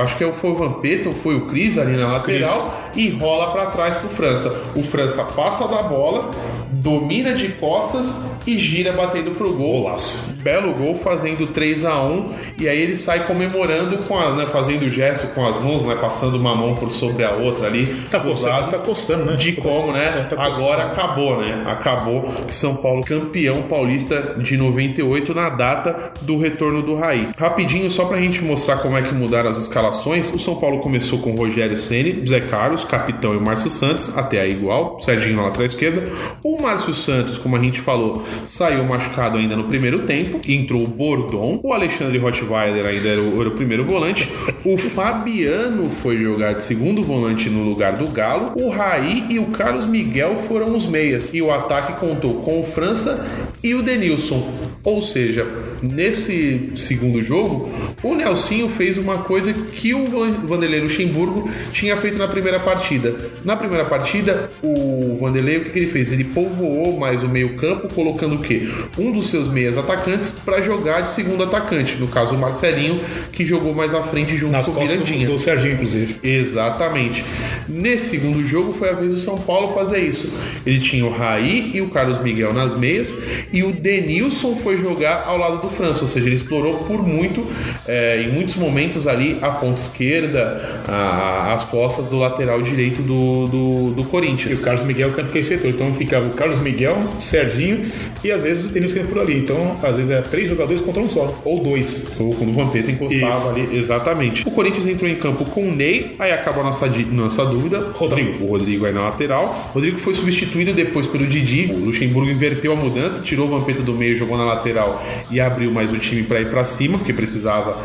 acho que foi o Vampeta ou foi o Cris ali na lateral e rola pra trás pro França. O França passa da bola, domina de costas e gira batendo pro gol. Golaço. Belo gol fazendo 3 a 1 e aí ele sai comemorando com a, né, fazendo gesto com as mãos, né, passando uma mão por sobre a outra ali. Tá coçando, lados, tá coçando, né? De como, né? É, tá. Agora acabou, né? Acabou São Paulo campeão paulista de 98 na data do retorno do Raí. Rapidinho, só pra gente mostrar como é que mudaram as escalações. O São Paulo começou com Rogério Ceni, Zé Carlos, capitão e o Márcio Santos, até aí igual, Serginho na lateral esquerda. O Márcio Santos, como a gente falou, saiu machucado ainda no primeiro tempo. Entrou o Bordon, o Alexandre Rottweiler ainda era o, era o primeiro volante, o Fabiano foi jogar de segundo volante no lugar do Galo, o Raí e o Carlos Miguel foram os meias, e o ataque contou com o França e o Denilson. Ou seja, nesse segundo jogo, o Nelsinho fez uma coisa que o Vanderlei Luxemburgo tinha feito na primeira partida. Na primeira partida, o Vanderlei, o que, que ele fez? Ele povoou mais o meio-campo, colocando o quê? Um dos seus meias atacantes para jogar de segundo atacante. No caso, o Marcelinho, que jogou mais à frente junto Nas com o costas do, Mirandinha. do Serginho, inclusive. Exatamente. Nesse segundo jogo foi a vez do São Paulo fazer isso. Ele tinha o Raí e o Carlos Miguel nas meias e o Denilson foi jogar ao lado do França, ou seja, ele explorou por muito, é, em muitos momentos ali a ponta esquerda, a- as costas do lateral direito do, do, do E Corinthians. o Carlos Miguel campo que setor. Então ficava o Carlos Miguel, Serginho e às vezes o Denilson por ali. Então, às vezes é três jogadores contra um só. Ou dois. Ou quando o Vampeta encostava Isso. ali, exatamente. O Corinthians entrou em campo com o Ney, aí acabou a nossa, nossa dúvida. Rodrigo. O Rodrigo aí na lateral. Rodrigo foi substituído depois pelo Didi. O Luxemburgo inverteu a mudança, tirou o Vampeta do meio, jogou na lateral e abriu mais o time para ir para cima, porque precisava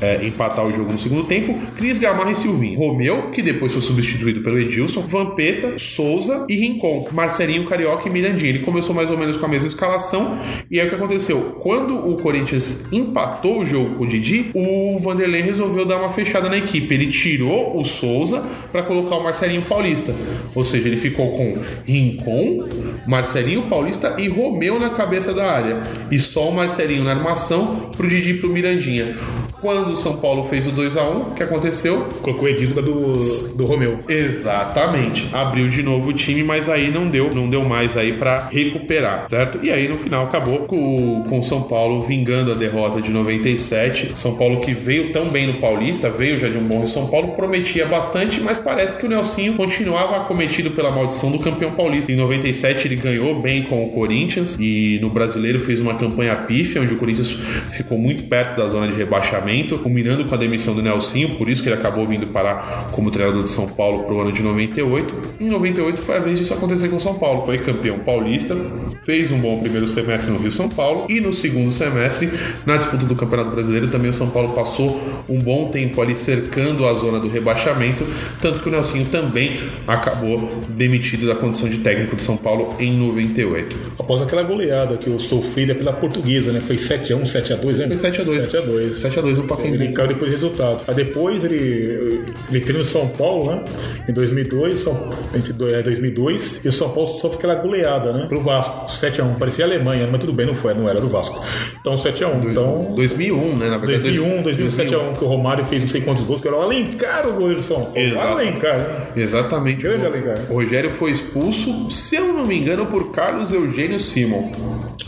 é, empatar o jogo no segundo tempo. Cris Gamarra e Silvinho. Romeu, que depois foi substituído pelo Edilson. Vampeta, Souza e Rincon. Marcelinho, Carioca e Mirandinha. Ele começou mais ou menos com a mesma escalação. E aí o que aconteceu? Quando o Corinthians empatou o jogo com o Didi, o Vanderlei resolveu dar uma fechada na equipe. Ele tirou o Souza para colocar o Marcelinho Paulista. Ou seja, ele ficou com Rincon, Marcelinho Paulista e Romeu na cabeça da área. E só o Marcelinho na armação pro Didi e pro Mirandinha. Quando o São Paulo fez o 2 a 1 o que aconteceu? Colocou o Edilson do, do Romeu. Exatamente. Abriu de novo o time, mas aí não deu, não deu mais aí pra recuperar, certo? E aí no final acabou com, com o São Paulo vingando a derrota de 97. São Paulo que veio tão bem no Paulista, veio já de um bom São Paulo, prometia bastante, mas parece que o Nelsinho continuava acometido pela maldição do campeão paulista. Em 97 ele ganhou bem com o Corinthians e no Brasileiro fez uma campanha pífia, onde o Corinthians ficou muito perto da zona de rebaixamento, culminando com a demissão do Nelsinho, por isso que ele acabou vindo parar como treinador de São Paulo pro ano de 98. Em 98 foi a vez disso acontecer com o São Paulo. Foi campeão paulista, fez um bom primeiro semestre no Rio São Paulo e no segundo semestre, na disputa do Campeonato Brasileiro, também o São Paulo passou um bom tempo ali cercando a zona do rebaixamento, tanto que o Nelsinho também acabou demitido da condição de técnico de São Paulo em 98. Após aquela goleada que eu sofrida pela portuguesa, né? Foi 7x1, 7x2, né? Foi 7x2. 7x2. 7x2 Pacaembu. Ele caiu depois do resultado. Aí depois ele, ele treina no São Paulo, né? Em 2002, São, entre do- é, 2002, e o São Paulo sofre aquela goleada, né? Pro Vasco, 7x1. Parecia a Alemanha, mas tudo bem, não foi, não era do Vasco. Então 7x1. Então, 2001, né? Na verdade, 2001, 2007 7x1, que o Romário fez não sei quantos gols, que era o Alencar, o goleiro do São Paulo. Exato. Alencar, né? Exatamente. Grande O- Alencar. O Rogério foi expulso, se eu não me engano, por Carlos Eugênio Simon.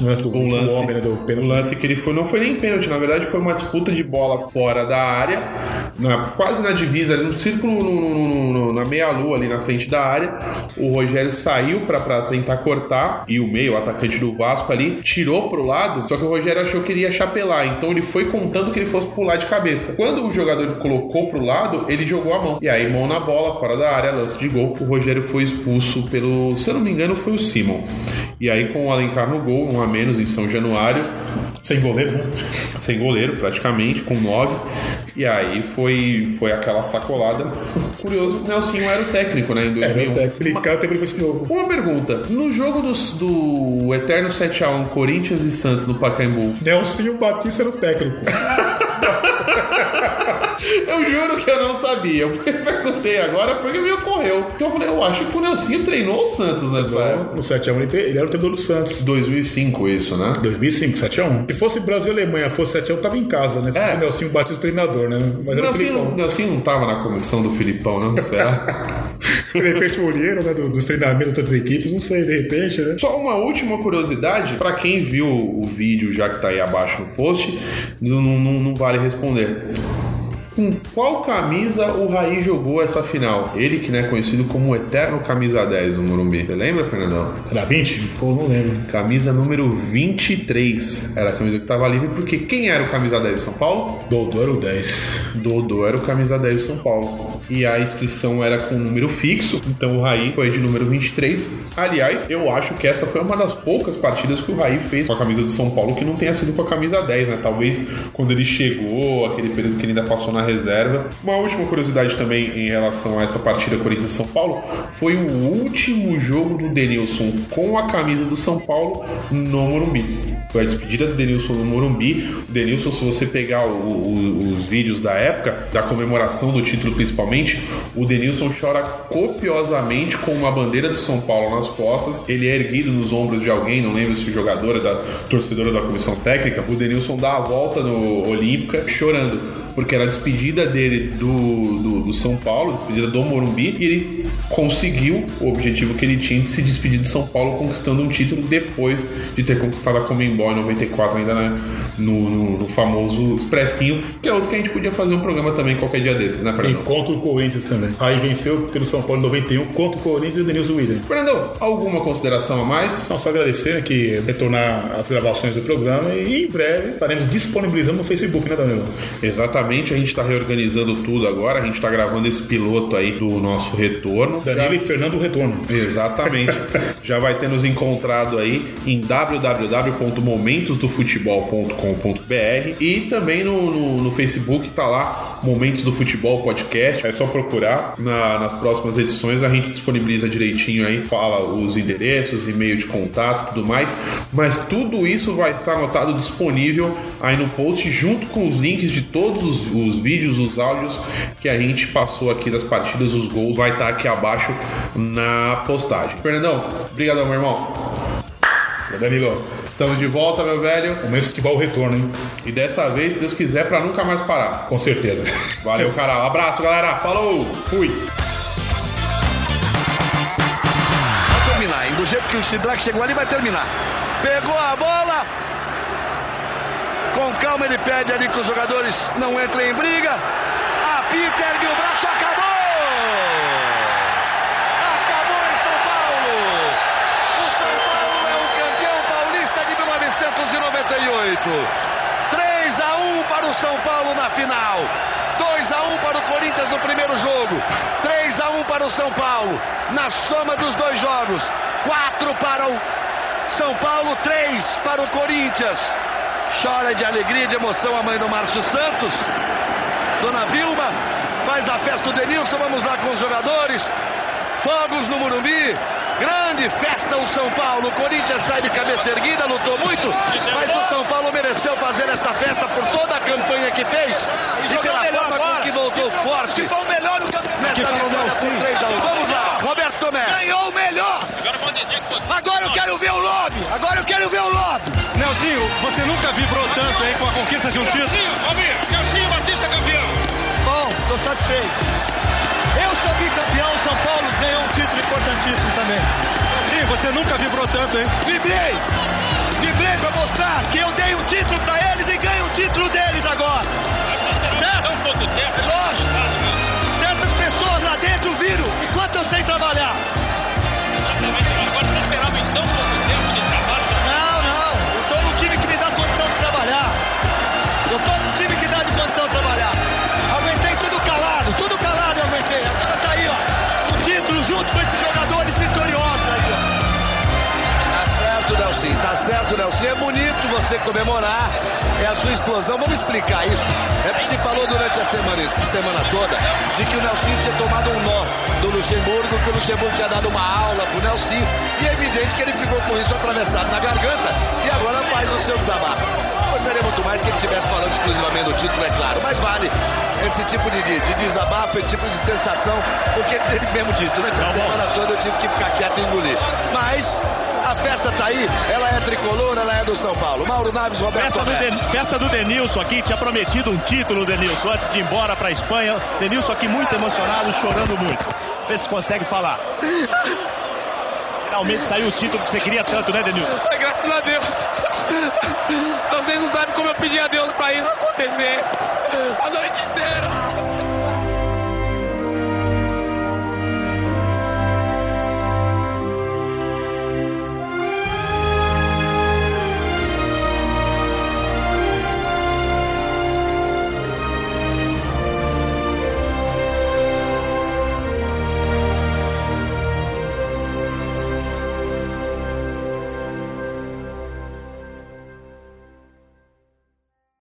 O lance do Um lance, homem, né? Do pênalti. o lance que ele foi não foi nem pênalti, na verdade foi uma disputa de bola fora da área, na- quase na divisa, ali no círculo, no- no- no- na meia-lua ali na frente da área. O Rogério saiu pra tentar cortar e o meio, o atacante do Vasco ali, tirou pro lado, só que o Rogério achou que ele ia chapelar, então ele foi contando que ele fosse pular de cabeça. Quando o jogador colocou pro lado, ele jogou a mão. E aí, mão na bola, fora da área, lance de gol. O Rogério foi expulso pelo, se eu não me engano, foi o Simon. E aí, com o Alencar no gol, um a menos em São Januário, Sem goleiro, né? <laughs> sem goleiro praticamente, com nove. E aí foi, foi aquela sacolada. Curioso, o Nelsinho era o técnico, né, em Era 2001. o técnico. Depois que jogo. Uma pergunta, no jogo dos- do, Eterno 7x1 Corinthians e Santos no Pacaembu, Nelsinho Batista era o técnico. <laughs> <laughs> eu juro que eu não sabia. Eu perguntei agora porque me ocorreu. Porque eu falei, eu acho que o Nelsinho treinou o Santos nessa época. No 7x1 ele, era o treinador do Santos. 2005 isso, né? 2005, 7x1. Se fosse Brasil e Alemanha, fosse 7x1, tava em casa, né? Se É. fosse o Nelsinho Batista o treinador, né? Mas era o Nelsinho. Nelsinho não tava na comissão do Filipão, não? Será? <laughs> <laughs> De repente olheiro, né? do- Dos treinamentos das equipes, não sei, de repente, né? Só uma última curiosidade, pra quem viu o vídeo já que tá aí abaixo no post, não, não- não vale responder. Com qual camisa o Raí jogou essa final? Ele que é conhecido como o eterno camisa 10 do Morumbi. Você lembra, Fernandão? Era 20? Pô, não lembro. Camisa número 23 era a camisa que estava livre, porque quem era o camisa 10 de São Paulo? Dodô era o 10. Dodô era o camisa 10 de São Paulo. E a inscrição era com número fixo, então o Raí foi de número 23. Aliás, eu acho que essa foi uma das poucas partidas que o Raí fez com a camisa do São Paulo que não tenha sido com a camisa 10, né? Talvez quando ele chegou, aquele período que ele ainda passou na reserva. Uma última curiosidade também em relação a essa partida Corinthians e São Paulo foi o último jogo do Denilson com a camisa do São Paulo no Morumbi. Foi a despedida do Denilson no Morumbi. O Denilson, se você pegar o- o- os vídeos da época, da comemoração do título principalmente, o Denilson chora copiosamente com uma bandeira do São Paulo nas costas. Ele é erguido nos ombros de alguém, não lembro se jogadora da torcedora da comissão técnica. O Denilson dá a volta no Olímpica chorando porque era a despedida dele do, do, do São Paulo, despedida do Morumbi, e ele conseguiu o objetivo que ele tinha de se despedir de São Paulo, conquistando um título depois de ter conquistado a Comembol em 94, ainda né, no, no, no famoso Expressinho, que é outro que a gente podia fazer um programa também qualquer dia desses, né, E Fernando? contra o Corinthians também. Aí venceu pelo São Paulo em 91 contra o Corinthians e o Denilson William. Fernandão, alguma consideração a mais? Então, só agradecer né, que retornar as gravações do programa e em breve estaremos disponibilizando no Facebook, né, Danilo? Exatamente, a gente está reorganizando tudo agora, a gente está gravando esse piloto aí do nosso retorno. Danilo e Fernando Retorno. Exatamente. <laughs> Já vai ter nos encontrado aí em www.momentosdofutebol.com.br e também no, no, no Facebook tá lá Momentos do Futebol Podcast. É só procurar na- nas próximas edições a gente disponibiliza direitinho aí, fala os endereços, e-mail de contato, tudo mais. Mas tudo isso vai estar anotado disponível aí no post junto com os links de todos os, os vídeos, os áudios que a gente passou aqui das partidas, os gols, vai estar aqui abaixo na postagem. Fernandão, obrigadão, meu irmão. Danilo, Estamos de volta, meu velho. momento de futebol retorno, hein? E dessa vez, se Deus quiser, pra nunca mais parar. Com certeza. Valeu, cara. Abraço, galera. Falou. Fui. Vai terminar, hein? Do jeito que o Sidraque chegou ali, vai terminar. Pegou a bola. Com calma ele pede ali que os jogadores não entrem em briga. Apita, ergue o braço! Acabou em São Paulo! O São Paulo é o campeão paulista de 1998. 3 a 1 para o São Paulo na final. 2 a 1 para o Corinthians no primeiro jogo. 3 a 1 para o São Paulo na soma dos dois jogos. 4 para o São Paulo, 3 para o Corinthians. Chora de alegria e de emoção a mãe do Márcio Santos. Dona Vilma faz a festa do Denilson. Vamos lá com os jogadores. Fogos no Morumbi. Grande festa o São Paulo. O Corinthians sai de cabeça erguida, lutou muito, mas o São Paulo mereceu fazer esta festa por toda a campanha que fez e pela forma com que voltou forte. Foi o melhor do campeonato. Nessa falou vitória Nelson. por 3 a 1. Vamos lá, Roberto Tomé. Ganhou o melhor. Agora eu quero ver o lobby. Agora eu quero ver o lobby. Nelsinho, você nunca vibrou tanto aí com a conquista de um título? Bom, tô satisfeito. Eu sou São Paulo ganhou um título importantíssimo também. Nelsinho, você nunca vibrou tanto, hein? Vibrei! Vibrei pra mostrar que eu dei um título pra eles e ganho um título deles agora. Certo? Lógico. Certas pessoas lá dentro viram enquanto eu sei trabalhar. É bonito você comemorar. É a sua explosão. Vamos explicar isso. É porque se falou durante a semana, semana toda de que o Nelson tinha tomado um nó do Luxemburgo, que o Luxemburgo tinha dado uma aula pro Nelson. E é evidente que ele ficou com isso atravessado na garganta e agora faz o seu desabafo. Gostaria muito mais que ele estivesse falando exclusivamente do título, é claro, mas vale esse tipo de, de, de desabafo, esse tipo de sensação, porque ele mesmo disse, durante a semana toda eu tive que ficar quieto e engolir. Mas a festa tá aí, ela é tricolor, ela é do São Paulo. Mauro Naves, Roberto Festa do. Den- festa do Denilson aqui, tinha prometido um título, Denilson, antes de ir embora pra Espanha. Denilson aqui muito emocionado, chorando muito. Vê se consegue falar. Finalmente saiu o título que você queria tanto, né, Denilson? Graças a Deus. Vocês não sabem como eu pedi a Deus pra isso acontecer. A noite inteira.